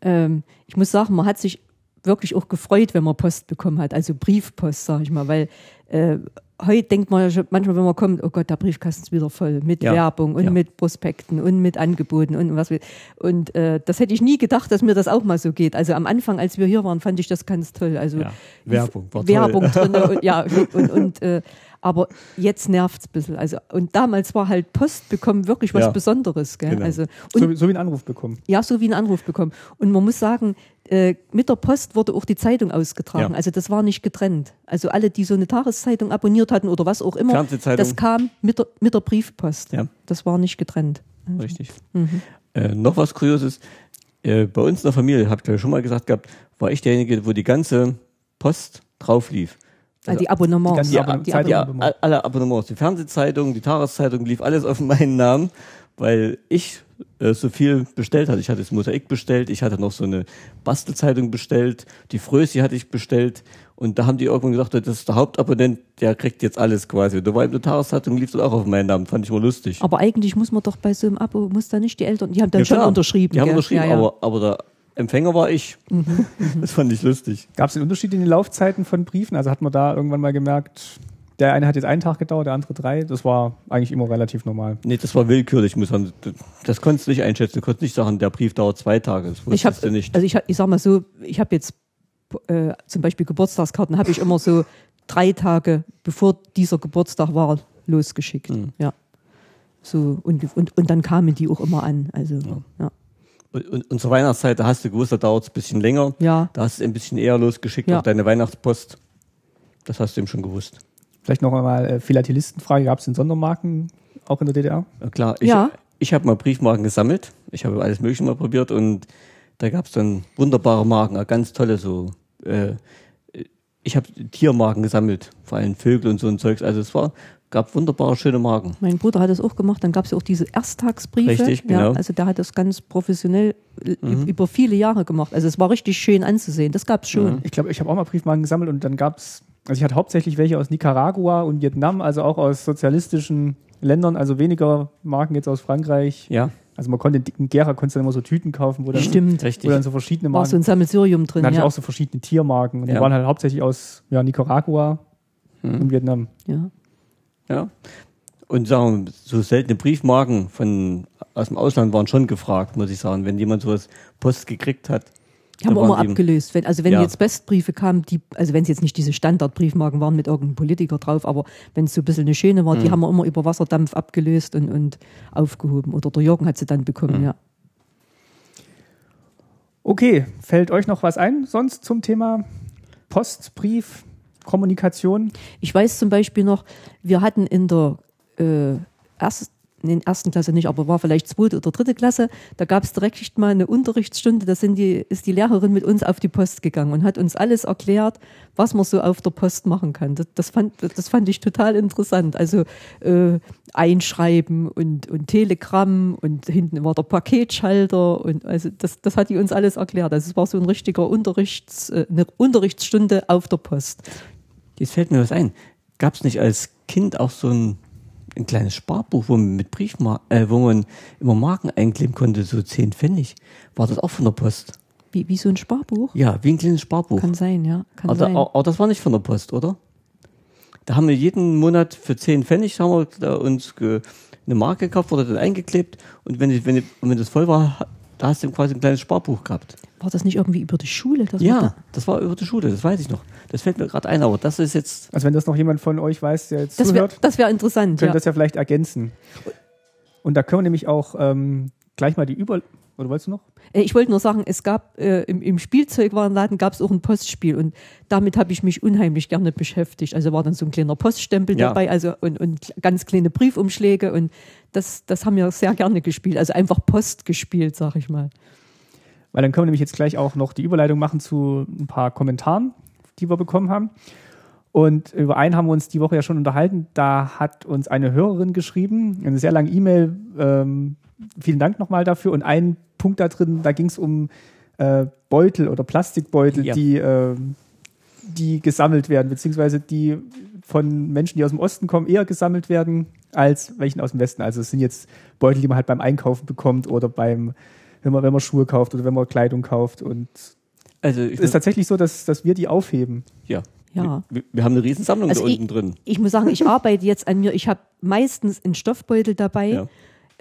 ähm, ich muss sagen, man hat sich wirklich auch gefreut, wenn man Post bekommen hat, also Briefpost, sag ich mal, weil äh, heute denkt man ja schon manchmal, wenn man kommt, oh Gott, der Briefkasten ist wieder voll mit Ja, Werbung und ja. mit Prospekten und mit Angeboten und was will. Und äh, das hätte ich nie gedacht, dass mir das auch mal so geht. Also am Anfang, als wir hier waren, fand ich das ganz toll. Also Ja, Werbung war Werbung [LAUGHS] toll. drin und, ja und, und äh, aber jetzt nervt's ein bisschen. Also und damals war halt Post bekommen wirklich was Besonderes, gell? genau. Also und So, so wie einen Anruf bekommen. ja, so wie einen Anruf bekommen. Und man muss sagen, äh, mit der Post wurde auch die Zeitung ausgetragen. Ja. Also das war nicht getrennt. Also alle, die so eine Tageszeitung abonniert hatten oder was auch immer, das kam mit der, mit der Briefpost. Ja. Das war nicht getrennt. Richtig. Äh, noch was Kurioses. Äh, bei uns in der Familie, habt ihr ja schon mal gesagt gehabt, war ich derjenige, wo die ganze Post drauf lief. Also die Abonnements. die ganze Die, Abonnement- die, Zeitung- die, Abonnement. alle Abonnements, die Fernsehzeitung, die Tageszeitung, lief alles auf [LAUGHS] meinen Namen, weil ich äh, so viel bestellt hatte. Ich hatte das Mosaik bestellt, ich hatte noch so eine Bastelzeitung bestellt, die Frösi hatte ich bestellt und da haben die irgendwann gesagt, das ist der Hauptabonnent, der kriegt jetzt alles quasi. Und da war eben eine Tageszeitung, lief das auch auf meinen Namen, fand ich mal lustig. Aber eigentlich muss man doch bei so einem Abo, muss da nicht die Eltern, die haben dann Ja, schon klar, unterschrieben. Die haben gell? unterschrieben, ja, ja. Aber, aber der Empfänger war ich. [LAUGHS] Das fand ich lustig. Gab es einen Unterschied in den Laufzeiten von Briefen? Also hat man da irgendwann mal gemerkt, der eine hat jetzt einen Tag gedauert, der andere drei. Das war eigentlich immer relativ normal. Nee, das war willkürlich, muss man, das konntest du nicht einschätzen. Du konntest nicht sagen, der Brief dauert zwei Tage. Das ich wusstest habe, du nicht. also ich, hab- ich sag mal so, ich habe jetzt äh, zum Beispiel Geburtstagskarten, habe ich immer so drei Tage bevor dieser Geburtstag war losgeschickt. Hm. Ja. So und, und und dann kamen die auch immer an. Also ja, Und, und, und zur Weihnachtszeit, da hast du gewusst, da dauert es ein bisschen länger. ja. Da hast du es ein bisschen eher losgeschickt Ja. auf deine Weihnachtspost. Das hast du eben schon gewusst. Vielleicht noch einmal äh, Philatelistenfrage. Gab es denn Sondermarken auch in der DDR? Ja, klar, ich, Ja. ich habe mal Briefmarken gesammelt. Ich habe alles Mögliche mal probiert und da gab es dann wunderbare Marken, ganz tolle so. Äh, ich habe Tiermarken gesammelt, vor allem Vögel und so ein Zeugs. Also es war, gab wunderbare, schöne Marken. Mein Bruder hat das auch gemacht. Dann gab es ja auch diese Ersttagsbriefe. Richtig, genau. Ja, also der hat das ganz professionell äh, Mhm. über viele Jahre gemacht. Also es war richtig schön anzusehen. Das gab es schon. Ich glaube, ich habe auch mal Briefmarken gesammelt und dann gab es, also ich hatte hauptsächlich welche aus Nicaragua und Vietnam, also auch aus sozialistischen Ländern, also weniger Marken jetzt aus Frankreich. Ja, Also man konnte in Gera konntest dann immer so Tüten kaufen, wo dann, Stimmt. richtig. wo dann so verschiedene War so ein Marken. Sammelsurium drin. Dann hatte ich Ja. auch so verschiedene Tiermarken und die Ja. waren halt hauptsächlich aus ja, Nicaragua und Vietnam. ja. Ja. Und sagen wir, so seltene Briefmarken von aus dem Ausland waren schon gefragt, muss ich sagen. Wenn jemand sowas Post gekriegt hat. Die haben wir immer die- abgelöst. Wenn, also wenn Ja. jetzt Bestbriefe kamen, die, also wenn es jetzt nicht diese Standardbriefmarken waren mit irgendeinem Politiker drauf, aber wenn es so ein bisschen eine schöne war, die Mhm. haben wir immer über Wasserdampf abgelöst und, und aufgehoben. Oder der Jürgen hat sie dann bekommen, Mhm. ja. Okay, fällt euch noch was ein sonst zum Thema Post, Brief, Kommunikation? Ich weiß zum Beispiel noch, wir hatten in der äh, ersten, in der ersten Klasse nicht, aber war vielleicht zweite oder dritte Klasse, da gab es direkt mal eine Unterrichtsstunde, da sind die, ist die Lehrerin mit uns auf die Post gegangen und hat uns alles erklärt, was man so auf der Post machen kann. Das, das, fand, das fand ich total interessant. Also äh, Einschreiben und, und Telegramm und hinten war der Paketschalter und also das, das hat die uns alles erklärt. Also es war so ein richtiger Unterrichts, äh, eine Unterrichtsstunde auf der Post. Jetzt fällt mir was ein. Gab es nicht als Kind auch so ein, ein kleines Sparbuch, wo man mit Briefmar äh, wo man immer Marken einkleben konnte, so 10 Pfennig? War das auch von der Post? Wie, wie so ein Sparbuch? Ja, wie ein kleines Sparbuch. Kann sein, ja. Kann aber, sein. aber das war nicht von der Post, oder? Da haben wir jeden Monat für 10 Pfennig haben wir uns eine Marke gekauft, wurde dann eingeklebt und wenn, die- wenn, und wenn das voll war, da hast du quasi ein kleines Sparbuch gehabt. War das nicht irgendwie über die Schule? Ja, da- das war über die Schule, das weiß ich noch. Das fällt mir gerade ein, aber das ist jetzt Also wenn das noch jemand von euch weiß, der jetzt Das wäre zuhört, das wär interessant. könnt Ja. das ja vielleicht ergänzen. Und da können wir nämlich auch ähm, gleich mal die Über... Oder wolltest du noch? Äh, Ich wollte nur sagen, es gab äh, im, im Spielzeugwarenladen gab es auch ein Postspiel und damit habe ich mich unheimlich gerne beschäftigt. Also war dann so ein kleiner Poststempel Ja. dabei, also und, und ganz kleine Briefumschläge und das, das haben wir sehr gerne gespielt. Also einfach Post gespielt, sag ich mal. Weil dann können wir nämlich jetzt gleich auch noch die Überleitung machen zu ein paar Kommentaren, die wir bekommen haben. Und über einen haben wir uns die Woche ja schon unterhalten. Da hat uns eine Hörerin geschrieben, eine sehr lange E-Mail. Ähm, vielen Dank nochmal dafür. Und ein Punkt da drin, da ging es um äh, Beutel oder Plastikbeutel, Ja. die, ähm, die gesammelt werden, beziehungsweise die von Menschen, die aus dem Osten kommen, eher gesammelt werden als welchen aus dem Westen. Also es sind jetzt Beutel, die man halt beim Einkaufen bekommt oder beim, wenn man, wenn man Schuhe kauft oder wenn man Kleidung kauft. Und also ich es ist tatsächlich so, dass, dass wir die aufheben. ja. Ja. Wir, wir haben eine Riesensammlung Also da ich- unten drin. Ich muss sagen, ich arbeite jetzt an mir. Ich habe meistens einen Stoffbeutel dabei. Ja.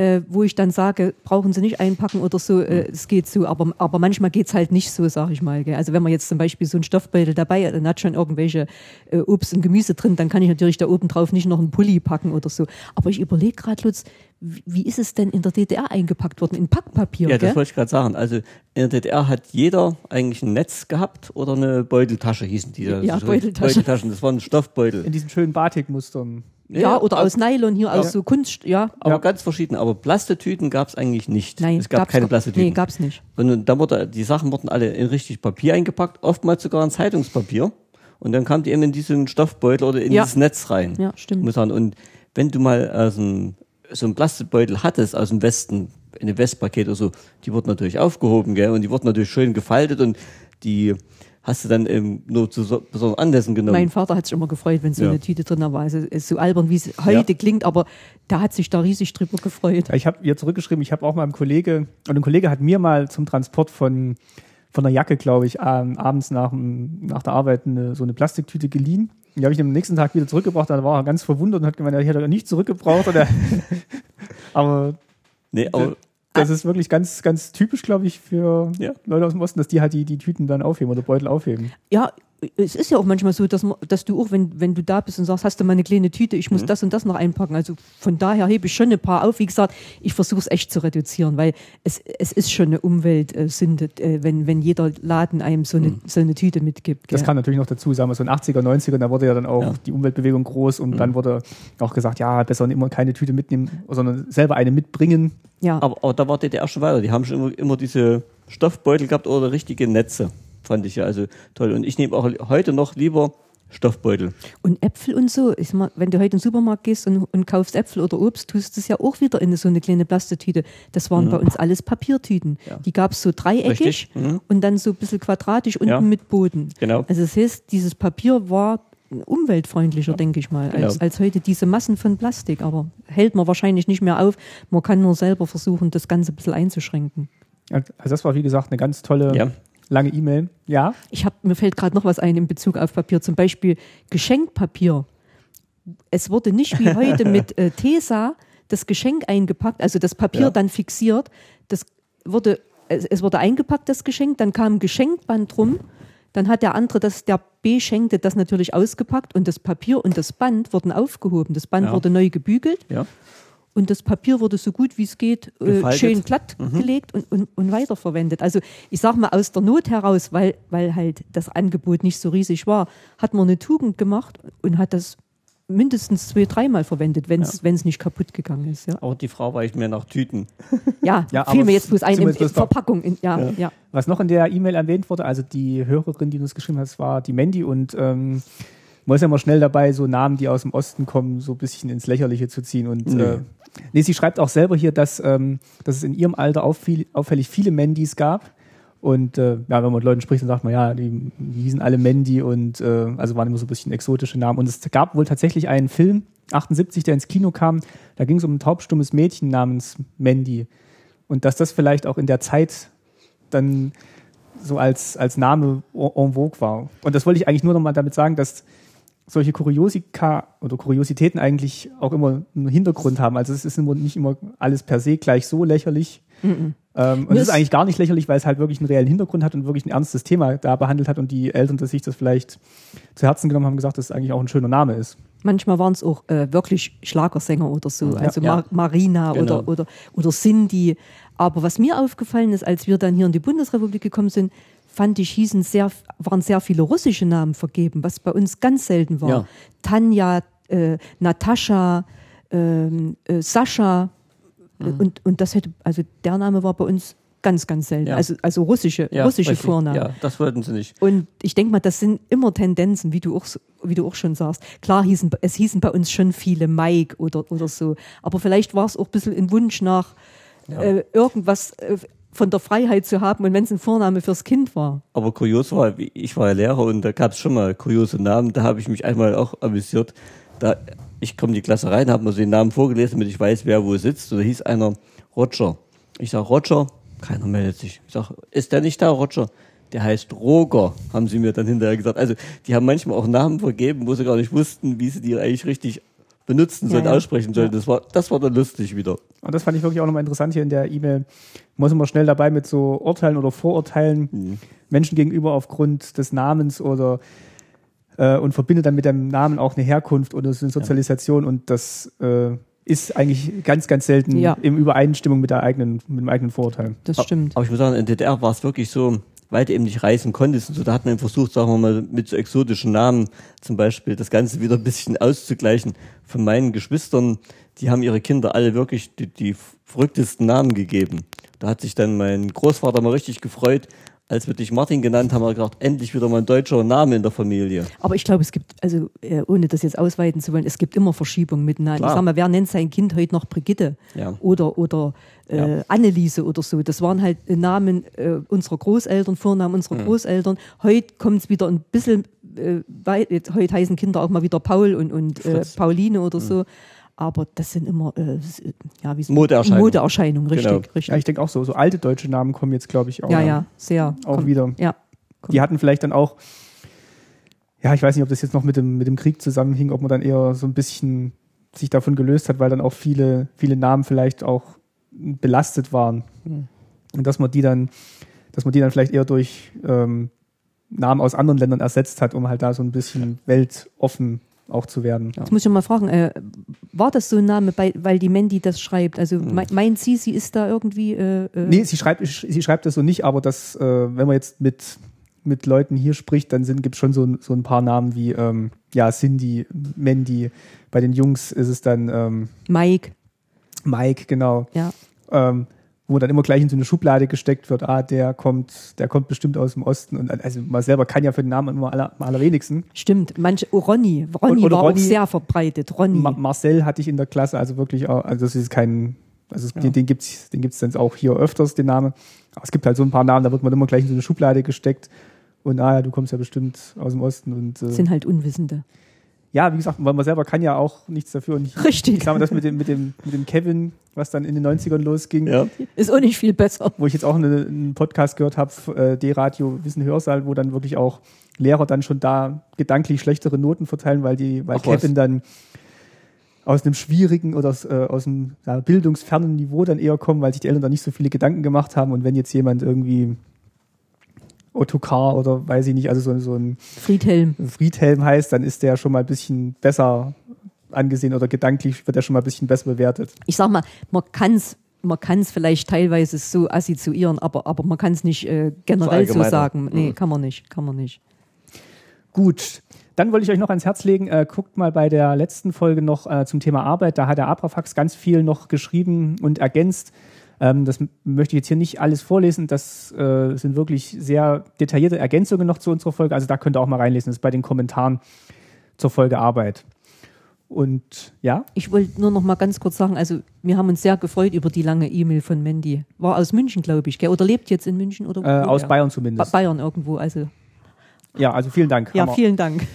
Äh, wo ich dann sage, brauchen Sie nicht einpacken oder so, äh, es geht so, aber, aber manchmal geht es halt nicht so, sag ich mal. Gell? Also wenn man jetzt zum Beispiel so einen Stoffbeutel dabei hat, dann hat schon irgendwelche äh, Obst und Gemüse drin, dann kann ich natürlich da oben drauf nicht noch einen Pulli packen oder so. Aber ich überlege gerade, Lutz, wie, ist es denn in der DDR eingepackt worden? In Packpapier, Ja, das gell? wollte ich gerade sagen. Also in der DDR hat jeder eigentlich ein Netz gehabt oder eine Beuteltasche hießen die. Ja, so Beuteltasche. Beuteltaschen, das waren Stoffbeutel. In diesen schönen Batikmustern. Ja, oder aus Nylon hier, aus so Kunst, ja. Aber ganz verschieden. Aber Plastetüten gab es eigentlich nicht. Nein, es gab keine Plastetüten. Nee, gab's nicht. Und dann wurde, die Sachen wurden alle in richtig Papier eingepackt, oftmals sogar in Zeitungspapier. Und dann kam die eben in diesen Stoffbeutel oder in Ja. dieses Netz rein. Ja, stimmt. Muss sagen. Und wenn du mal aus dem so ein Plastikbeutel hattest aus dem Westen, in dem Westpaket oder so, die wurden natürlich aufgehoben, gell, und die wurden natürlich schön gefaltet und die hast du dann ähm, nur zu so, besonderen Anlässen genommen. Mein Vater hat sich immer gefreut, wenn so Ja. eine Tüte drin war. Also, es ist so albern, wie es heute Ja. klingt, aber der hat sich da riesig drüber gefreut. Ja, Ich habe ihr zurückgeschrieben, ich habe auch mal einem Kollege, und ein Kollege hat mir mal zum Transport von, von einer Jacke, glaube ich, ähm, abends nach, nach der Arbeit eine, so eine Plastiktüte geliehen. Die habe ich am nächsten Tag wieder zurückgebracht, da war er ganz verwundert und hat gemeint, er hätte nicht zurückgebraucht. Oder [LAUGHS] aber nee, aber das ist wirklich ganz, ganz typisch, glaube ich, für Ja. Leute aus dem Osten, dass die halt die, die Tüten dann aufheben oder Beutel aufheben. Ja, es ist ja auch manchmal so, dass, man, dass du auch, wenn, wenn du da bist und sagst, hast du mal eine kleine Tüte, ich Mhm. muss das und das noch einpacken. Also von daher hebe ich schon ein paar auf. Wie gesagt, ich versuche es echt zu reduzieren, weil es, es ist schon eine Umweltsünde, äh, wenn, wenn jeder Laden einem so eine, so eine Tüte mitgibt. Das gell? kam natürlich noch dazu, sagen wir so in 80er, 90er, da wurde ja dann auch Ja. die Umweltbewegung groß und dann wurde auch gesagt, ja, besser immer keine Tüte mitnehmen, sondern selber eine mitbringen. ja. Aber, aber da war DDR schon weiter. Die haben schon immer, immer diese Stoffbeutel gehabt oder richtige Netze. Fand ich ja also toll. Und ich nehme auch heute noch lieber Stoffbeutel. Und Äpfel und so, ich mein, wenn du heute in den Supermarkt gehst und, und kaufst Äpfel oder Obst, tust du es ja auch wieder in so eine kleine Plastetüte. Das waren bei uns alles Papiertüten. Ja. Die gab es so dreieckig. Mhm. und dann so ein bisschen quadratisch unten Ja. mit Boden. Genau. Also das heißt, dieses Papier war umweltfreundlicher, denke ich mal, als, Genau. als heute diese Massen von Plastik. Aber hält man wahrscheinlich nicht mehr auf. Man kann nur selber versuchen, das Ganze ein bisschen einzuschränken. Also das war, wie gesagt, eine ganz tolle, Ja. Lange E-Mail. Ja, Ich hab, mir fällt gerade noch was ein in Bezug auf Papier, zum Beispiel Geschenkpapier. Es wurde nicht wie heute mit äh, Tesa das Geschenk eingepackt, also das Papier Ja. dann fixiert. Das wurde, es, es wurde eingepackt, das Geschenk, dann kam ein Geschenkband drum. Dann hat der andere, das, der beschenkte, das natürlich ausgepackt und das Papier und das Band wurden aufgehoben. Das Band Ja. wurde neu gebügelt Ja. Und das Papier wurde so gut wie es geht äh, schön glatt gelegt und, und, und weiterverwendet. Also ich sage mal aus der Not heraus, weil, weil halt das Angebot nicht so riesig war, hat man eine Tugend gemacht und hat das mindestens zwei, dreimal verwendet, wenn es wenn es nicht kaputt gegangen ist. Ja, Aber die Frau weicht mehr nach Tüten. [LAUGHS] ja, Ja, fiel mir jetzt bloß ein in, in Verpackung. In, ja, ja. was noch in der E-Mail erwähnt wurde, also die Hörerin, die uns geschrieben hat, war die Mandy und ähm, man ist ja immer schnell dabei, so Namen, die aus dem Osten kommen, so ein bisschen ins Lächerliche zu ziehen. Und Nee. äh, nee, sie schreibt auch selber hier, dass, ähm, dass es in ihrem Alter auffiel, auffällig viele Mandys gab. Und äh, ja, wenn man mit Leuten spricht, dann sagt man, ja, die, die hießen alle Mandy und äh, also waren immer so ein bisschen exotische Namen. Und es gab wohl tatsächlich einen Film, 78, der ins Kino kam, da ging es um ein taubstummes Mädchen namens Mandy. Und dass das vielleicht auch in der Zeit dann so als, als Name en vogue war. Und das wollte ich eigentlich nur nochmal damit sagen, dass solche Kuriosika oder Kuriositäten eigentlich auch immer einen Hintergrund haben. Also es ist immer nicht immer alles per se gleich so lächerlich. Ähm, und es ist eigentlich gar nicht lächerlich, weil es halt wirklich einen reellen Hintergrund hat und wirklich ein ernstes Thema da behandelt hat und die Eltern das sich das vielleicht zu Herzen genommen haben, gesagt, dass es eigentlich auch ein schöner Name ist. Manchmal waren es auch äh, wirklich Schlagersänger oder so, also ja. Mar Marina Genau. oder, oder, oder Cindy. Aber was mir aufgefallen ist, als wir dann hier in die Bundesrepublik gekommen sind, fand ich, hießen sehr, waren sehr viele russische Namen vergeben, was bei uns ganz selten war. Ja. Tanja, äh, Natascha, ähm, äh, Sascha Mhm. und, und das hätte, also der Name war bei uns ganz, ganz selten. Ja. Also, also russische, Ja, russische richtig. Vornamen. Ja, das wollten sie nicht. Und ich denke mal, das sind immer Tendenzen, wie du auch, wie du auch schon sagst. Klar, hießen, es hießen bei uns schon viele Mike oder, oder so. Aber vielleicht war es auch ein bisschen ein Wunsch nach äh, irgendwas äh, von der Freiheit zu haben und wenn es ein Vorname fürs Kind war. Aber kurios war, ich war ja Lehrer und da gab es schon mal kuriose Namen. Da habe ich mich einmal auch amüsiert. Da, ich komme in die Klasse rein, habe mir so den Namen vorgelesen, damit ich weiß, wer wo sitzt. Und da hieß einer Roger. Ich sage, Roger, keiner meldet sich. Ich sage, ist der nicht da, Roger? Der heißt Roger, haben sie mir dann hinterher gesagt. Also die haben manchmal auch Namen vergeben, wo sie gar nicht wussten, wie sie die eigentlich richtig benutzen sollen, Ja, ja. aussprechen sollen. Das war, das war dann lustig wieder. Und das fand ich wirklich auch nochmal interessant hier in der E-Mail. Man ist immer schnell dabei mit so Urteilen oder Vorurteilen Menschen gegenüber aufgrund des Namens oder äh, und verbindet dann mit dem Namen auch eine Herkunft oder so eine Sozialisation und das äh, ist eigentlich ganz, ganz selten Ja. in Übereinstimmung mit der eigenen, mit dem eigenen Vorurteil. Das stimmt. Aber ich muss sagen, in der DDR war es wirklich so, weil du eben nicht reisen konntest und so, da hat man versucht, sagen wir mal, mit so exotischen Namen zum Beispiel das Ganze wieder ein bisschen auszugleichen. Von meinen Geschwistern, die haben ihre Kinder alle wirklich die, die verrücktesten Namen gegeben. Da hat sich dann mein Großvater mal richtig gefreut, als wir dich Martin genannt haben, haben wir gedacht, endlich wieder mal ein deutscher Name in der Familie. Aber ich glaube, es gibt, also äh, ohne das jetzt ausweiten zu wollen, es gibt immer Verschiebungen miteinander. Ich sag mal, wer nennt sein Kind heute noch Brigitte Ja. oder, oder äh, Ja. Anneliese oder so? Das waren halt Namen äh, unserer Großeltern, Vornamen unserer Mhm. Großeltern. Heute kommt es wieder ein bisschen, äh, weit, heute heißen Kinder auch mal wieder Paul und, und äh. Pauline oder so. Aber das sind immer äh, s- ja, wie so- Modeerscheinungen. Modeerscheinungen, richtig, Genau. richtig. Ja, ich denke auch so. So alte deutsche Namen kommen jetzt, glaube ich, auch, ja, ja, sehr. auch Komm, wieder. Ja. Die hatten vielleicht dann auch, ja, ich weiß nicht, ob das jetzt noch mit dem, mit dem Krieg zusammenhing, ob man dann eher so ein bisschen sich davon gelöst hat, weil dann auch viele, viele Namen vielleicht auch belastet waren. Und dass man die dann, dass man die dann vielleicht eher durch ähm, Namen aus anderen Ländern ersetzt hat, um halt da so ein bisschen weltoffen auch zu werden. Jetzt muss ich mal fragen, äh, war das so ein Name, bei, weil die Mandy das schreibt? Also me meint sie, sie ist da irgendwie. Äh, äh, Nee, sie schreibt, sie schreibt das so nicht, aber das, äh, wenn man jetzt mit, mit Leuten hier spricht, dann gibt es schon so, ein- so ein paar Namen wie ähm, ja, Cindy, Mandy. Bei den Jungs ist es dann ähm, Mike, Mike, genau. ja. Ähm, wo dann immer gleich in so eine Schublade gesteckt wird, ah, der kommt, der kommt bestimmt aus dem Osten. Und also man selber kann ja für den Namen immer aller, am allerwenigsten. Stimmt, manche, oh, Ronny, Ronny Oder war Ronny- auch sehr verbreitet. Ronny. Ma Marcel hatte ich in der Klasse, also wirklich auch, also das ist kein, also es, den, den gibt's, den gibt's dann auch hier öfters, den Namen. Aber es gibt halt so ein paar Namen, da wird man immer gleich in so eine Schublade gesteckt. Und ah ja, du kommst ja bestimmt aus dem Osten und äh, sind halt Unwissende. ja, wie gesagt, weil man selber kann ja auch nichts dafür. Und ich, Richtig. Ich mal, das mit dem, mit dem, mit dem Kevin, was dann in den 90ern losging, Ja. Ist auch nicht viel besser. wo ich jetzt auch eine, einen Podcast gehört habe, äh, D-Radio Wissen Hörsaal, wo dann wirklich auch Lehrer dann schon da gedanklich schlechtere Noten verteilen, weil die, weil Ach was. Kevin dann aus einem schwierigen oder aus, äh, aus einem ja, bildungsfernen Niveau dann eher kommen, weil sich die Eltern da nicht so viele Gedanken gemacht haben. Und wenn jetzt jemand irgendwie Ottokar oder weiß ich nicht, also so, so ein Friedhelm. Friedhelm heißt, dann ist der schon mal ein bisschen besser angesehen oder gedanklich wird er schon mal ein bisschen besser bewertet. Ich sag mal, man kann es man kann's vielleicht teilweise so assoziieren, aber, aber man kann es nicht äh, generell so Verallgemeinern. sagen. Nee, Mhm. kann man nicht, kann man nicht. Gut, dann wollte ich euch noch ans Herz legen, äh, guckt mal bei der letzten Folge noch äh, zum Thema Arbeit, da hat der Abrafax ganz viel noch geschrieben und ergänzt. Ähm, das möchte ich jetzt hier nicht alles vorlesen, das äh, sind wirklich sehr detaillierte Ergänzungen noch zu unserer Folge, also da könnt ihr auch mal reinlesen, das ist bei den Kommentaren zur Folge Arbeit. Und ja, Ich wollte nur noch mal ganz kurz sagen, also wir haben uns sehr gefreut über die lange E-Mail von Mandy. War aus München, glaube ich, gell? oder lebt jetzt in München oder äh, aus. Bayern Ba- zumindest. Bayern irgendwo, also Ja, also vielen Dank. ja, Hammer. vielen Dank.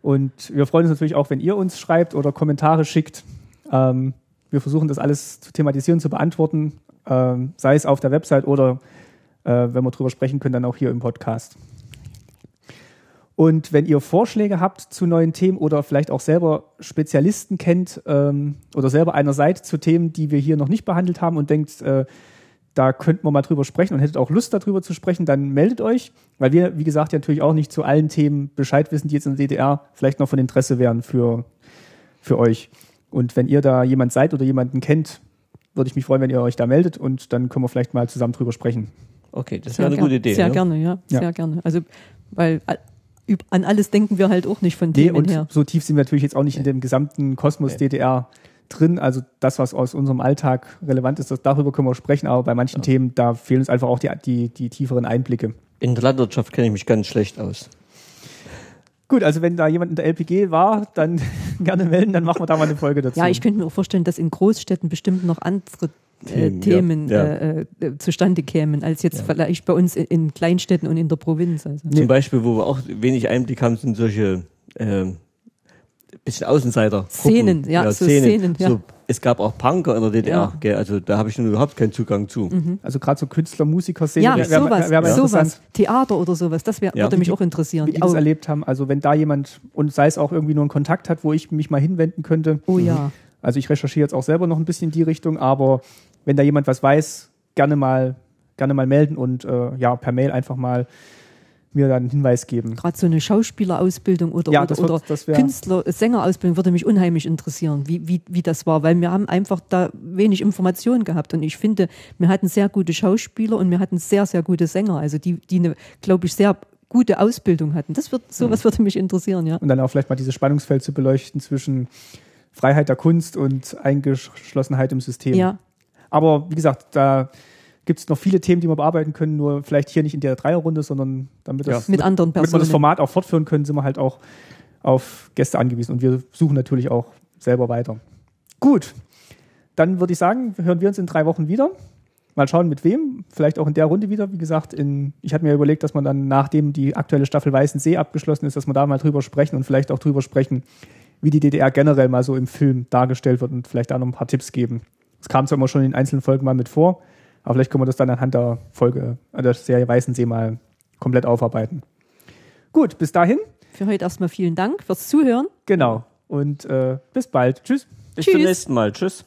Und wir freuen uns natürlich auch, wenn ihr uns schreibt oder Kommentare schickt. Ähm, wir versuchen das alles zu thematisieren, zu beantworten, ähm, sei es auf der Website oder äh, wenn wir drüber sprechen können, dann auch hier im Podcast. Und wenn ihr Vorschläge habt zu neuen Themen oder vielleicht auch selber Spezialisten kennt ähm, oder selber einer seid zu Themen, die wir hier noch nicht behandelt haben und denkt, äh, da könnten wir mal drüber sprechen und hättet auch Lust darüber zu sprechen, dann meldet euch, weil wir, wie gesagt, ja natürlich auch nicht zu allen Themen Bescheid wissen, die jetzt in der DDR vielleicht noch von Interesse wären für, für euch. Und wenn ihr da jemand seid oder jemanden kennt, würde ich mich freuen, wenn ihr euch da meldet und dann können wir vielleicht mal zusammen drüber sprechen. Okay, das wäre eine gern- gute Idee. Sehr ne? gerne, ja, Ja. sehr gerne. Also, weil an alles denken wir halt auch nicht von Nee, Themen und her. so tief sind wir natürlich jetzt auch nicht in dem gesamten Kosmos Nee. DDR drin. Also das, was aus unserem Alltag relevant ist, das, darüber können wir sprechen, aber bei manchen Themen, da fehlen uns einfach auch die, die, die tieferen Einblicke. In der Landwirtschaft kenne ich mich ganz schlecht aus. Gut, also wenn da jemand in der LPG war, dann [LAUGHS] gerne melden, dann machen wir da mal eine Folge dazu. Ja, ich könnte mir auch vorstellen, dass in Großstädten bestimmt noch andere Themen, Themen ja. Äh, äh, zustande kämen, als jetzt vielleicht bei uns in, in Kleinstädten und in der Provinz. Also. Zum Beispiel, wo wir auch wenig Einblick haben, sind solche ähm, bisschen Außenseiter. Szenen, ja, so Szenen, ja. So, es gab auch Punker in der DDR, Ja. gell? also da habe ich nun überhaupt keinen Zugang zu. also gerade so Künstler, Musiker, Szene, Ja, wär- wär- sowas, wär mal sowas. Theater oder sowas, das wär, Ja. würde mich auch interessieren. wie die das oh, erlebt haben. Also wenn da jemand, und sei es auch irgendwie nur ein Kontakt hat, wo ich mich mal hinwenden könnte. oh ja. Also ich recherchiere jetzt auch selber noch ein bisschen in die Richtung, aber wenn da jemand was weiß, gerne mal, gerne mal melden und äh, ja, per Mail einfach mal mir dann einen Hinweis geben. Gerade so eine Schauspielerausbildung oder, Ja, oder, wird- oder Künstler, Sängerausbildung würde mich unheimlich interessieren, wie, wie, wie das war, weil wir haben einfach da wenig Informationen gehabt und ich finde, wir hatten sehr gute Schauspieler und wir hatten sehr, sehr gute Sänger, also die, die eine, glaube ich, sehr gute Ausbildung hatten. Das wird, sowas Mhm. würde mich interessieren, ja. Und dann auch vielleicht mal dieses Spannungsfeld zu beleuchten zwischen Freiheit der Kunst und Eingeschlossenheit im System. Ja, Aber wie gesagt, da gibt es noch viele Themen, die wir bearbeiten können, nur vielleicht hier nicht in der Dreierrunde, sondern damit, das, Ja. Mit anderen damit wir das Personen. Format auch fortführen können, sind wir halt auch auf Gäste angewiesen und wir suchen natürlich auch selber weiter. Gut, dann würde ich sagen, hören wir uns in drei Wochen wieder. Mal schauen, mit wem. Vielleicht auch in der Runde wieder. Wie gesagt, in, ich hatte mir überlegt, dass man dann, nachdem die aktuelle Staffel Weißen See abgeschlossen ist, dass wir da mal drüber sprechen und vielleicht auch drüber sprechen, wie die DDR generell mal so im Film dargestellt wird und vielleicht da noch ein paar Tipps geben. Das kam zwar immer schon in einzelnen Folgen mal mit vor, aber vielleicht können wir das dann anhand der Folge, der Serie Weißensee mal komplett aufarbeiten. Gut, bis dahin. Für heute erstmal vielen Dank fürs Zuhören. Genau. Und äh, bis bald. Tschüss. Bis Tschüss. zum nächsten Mal. Tschüss.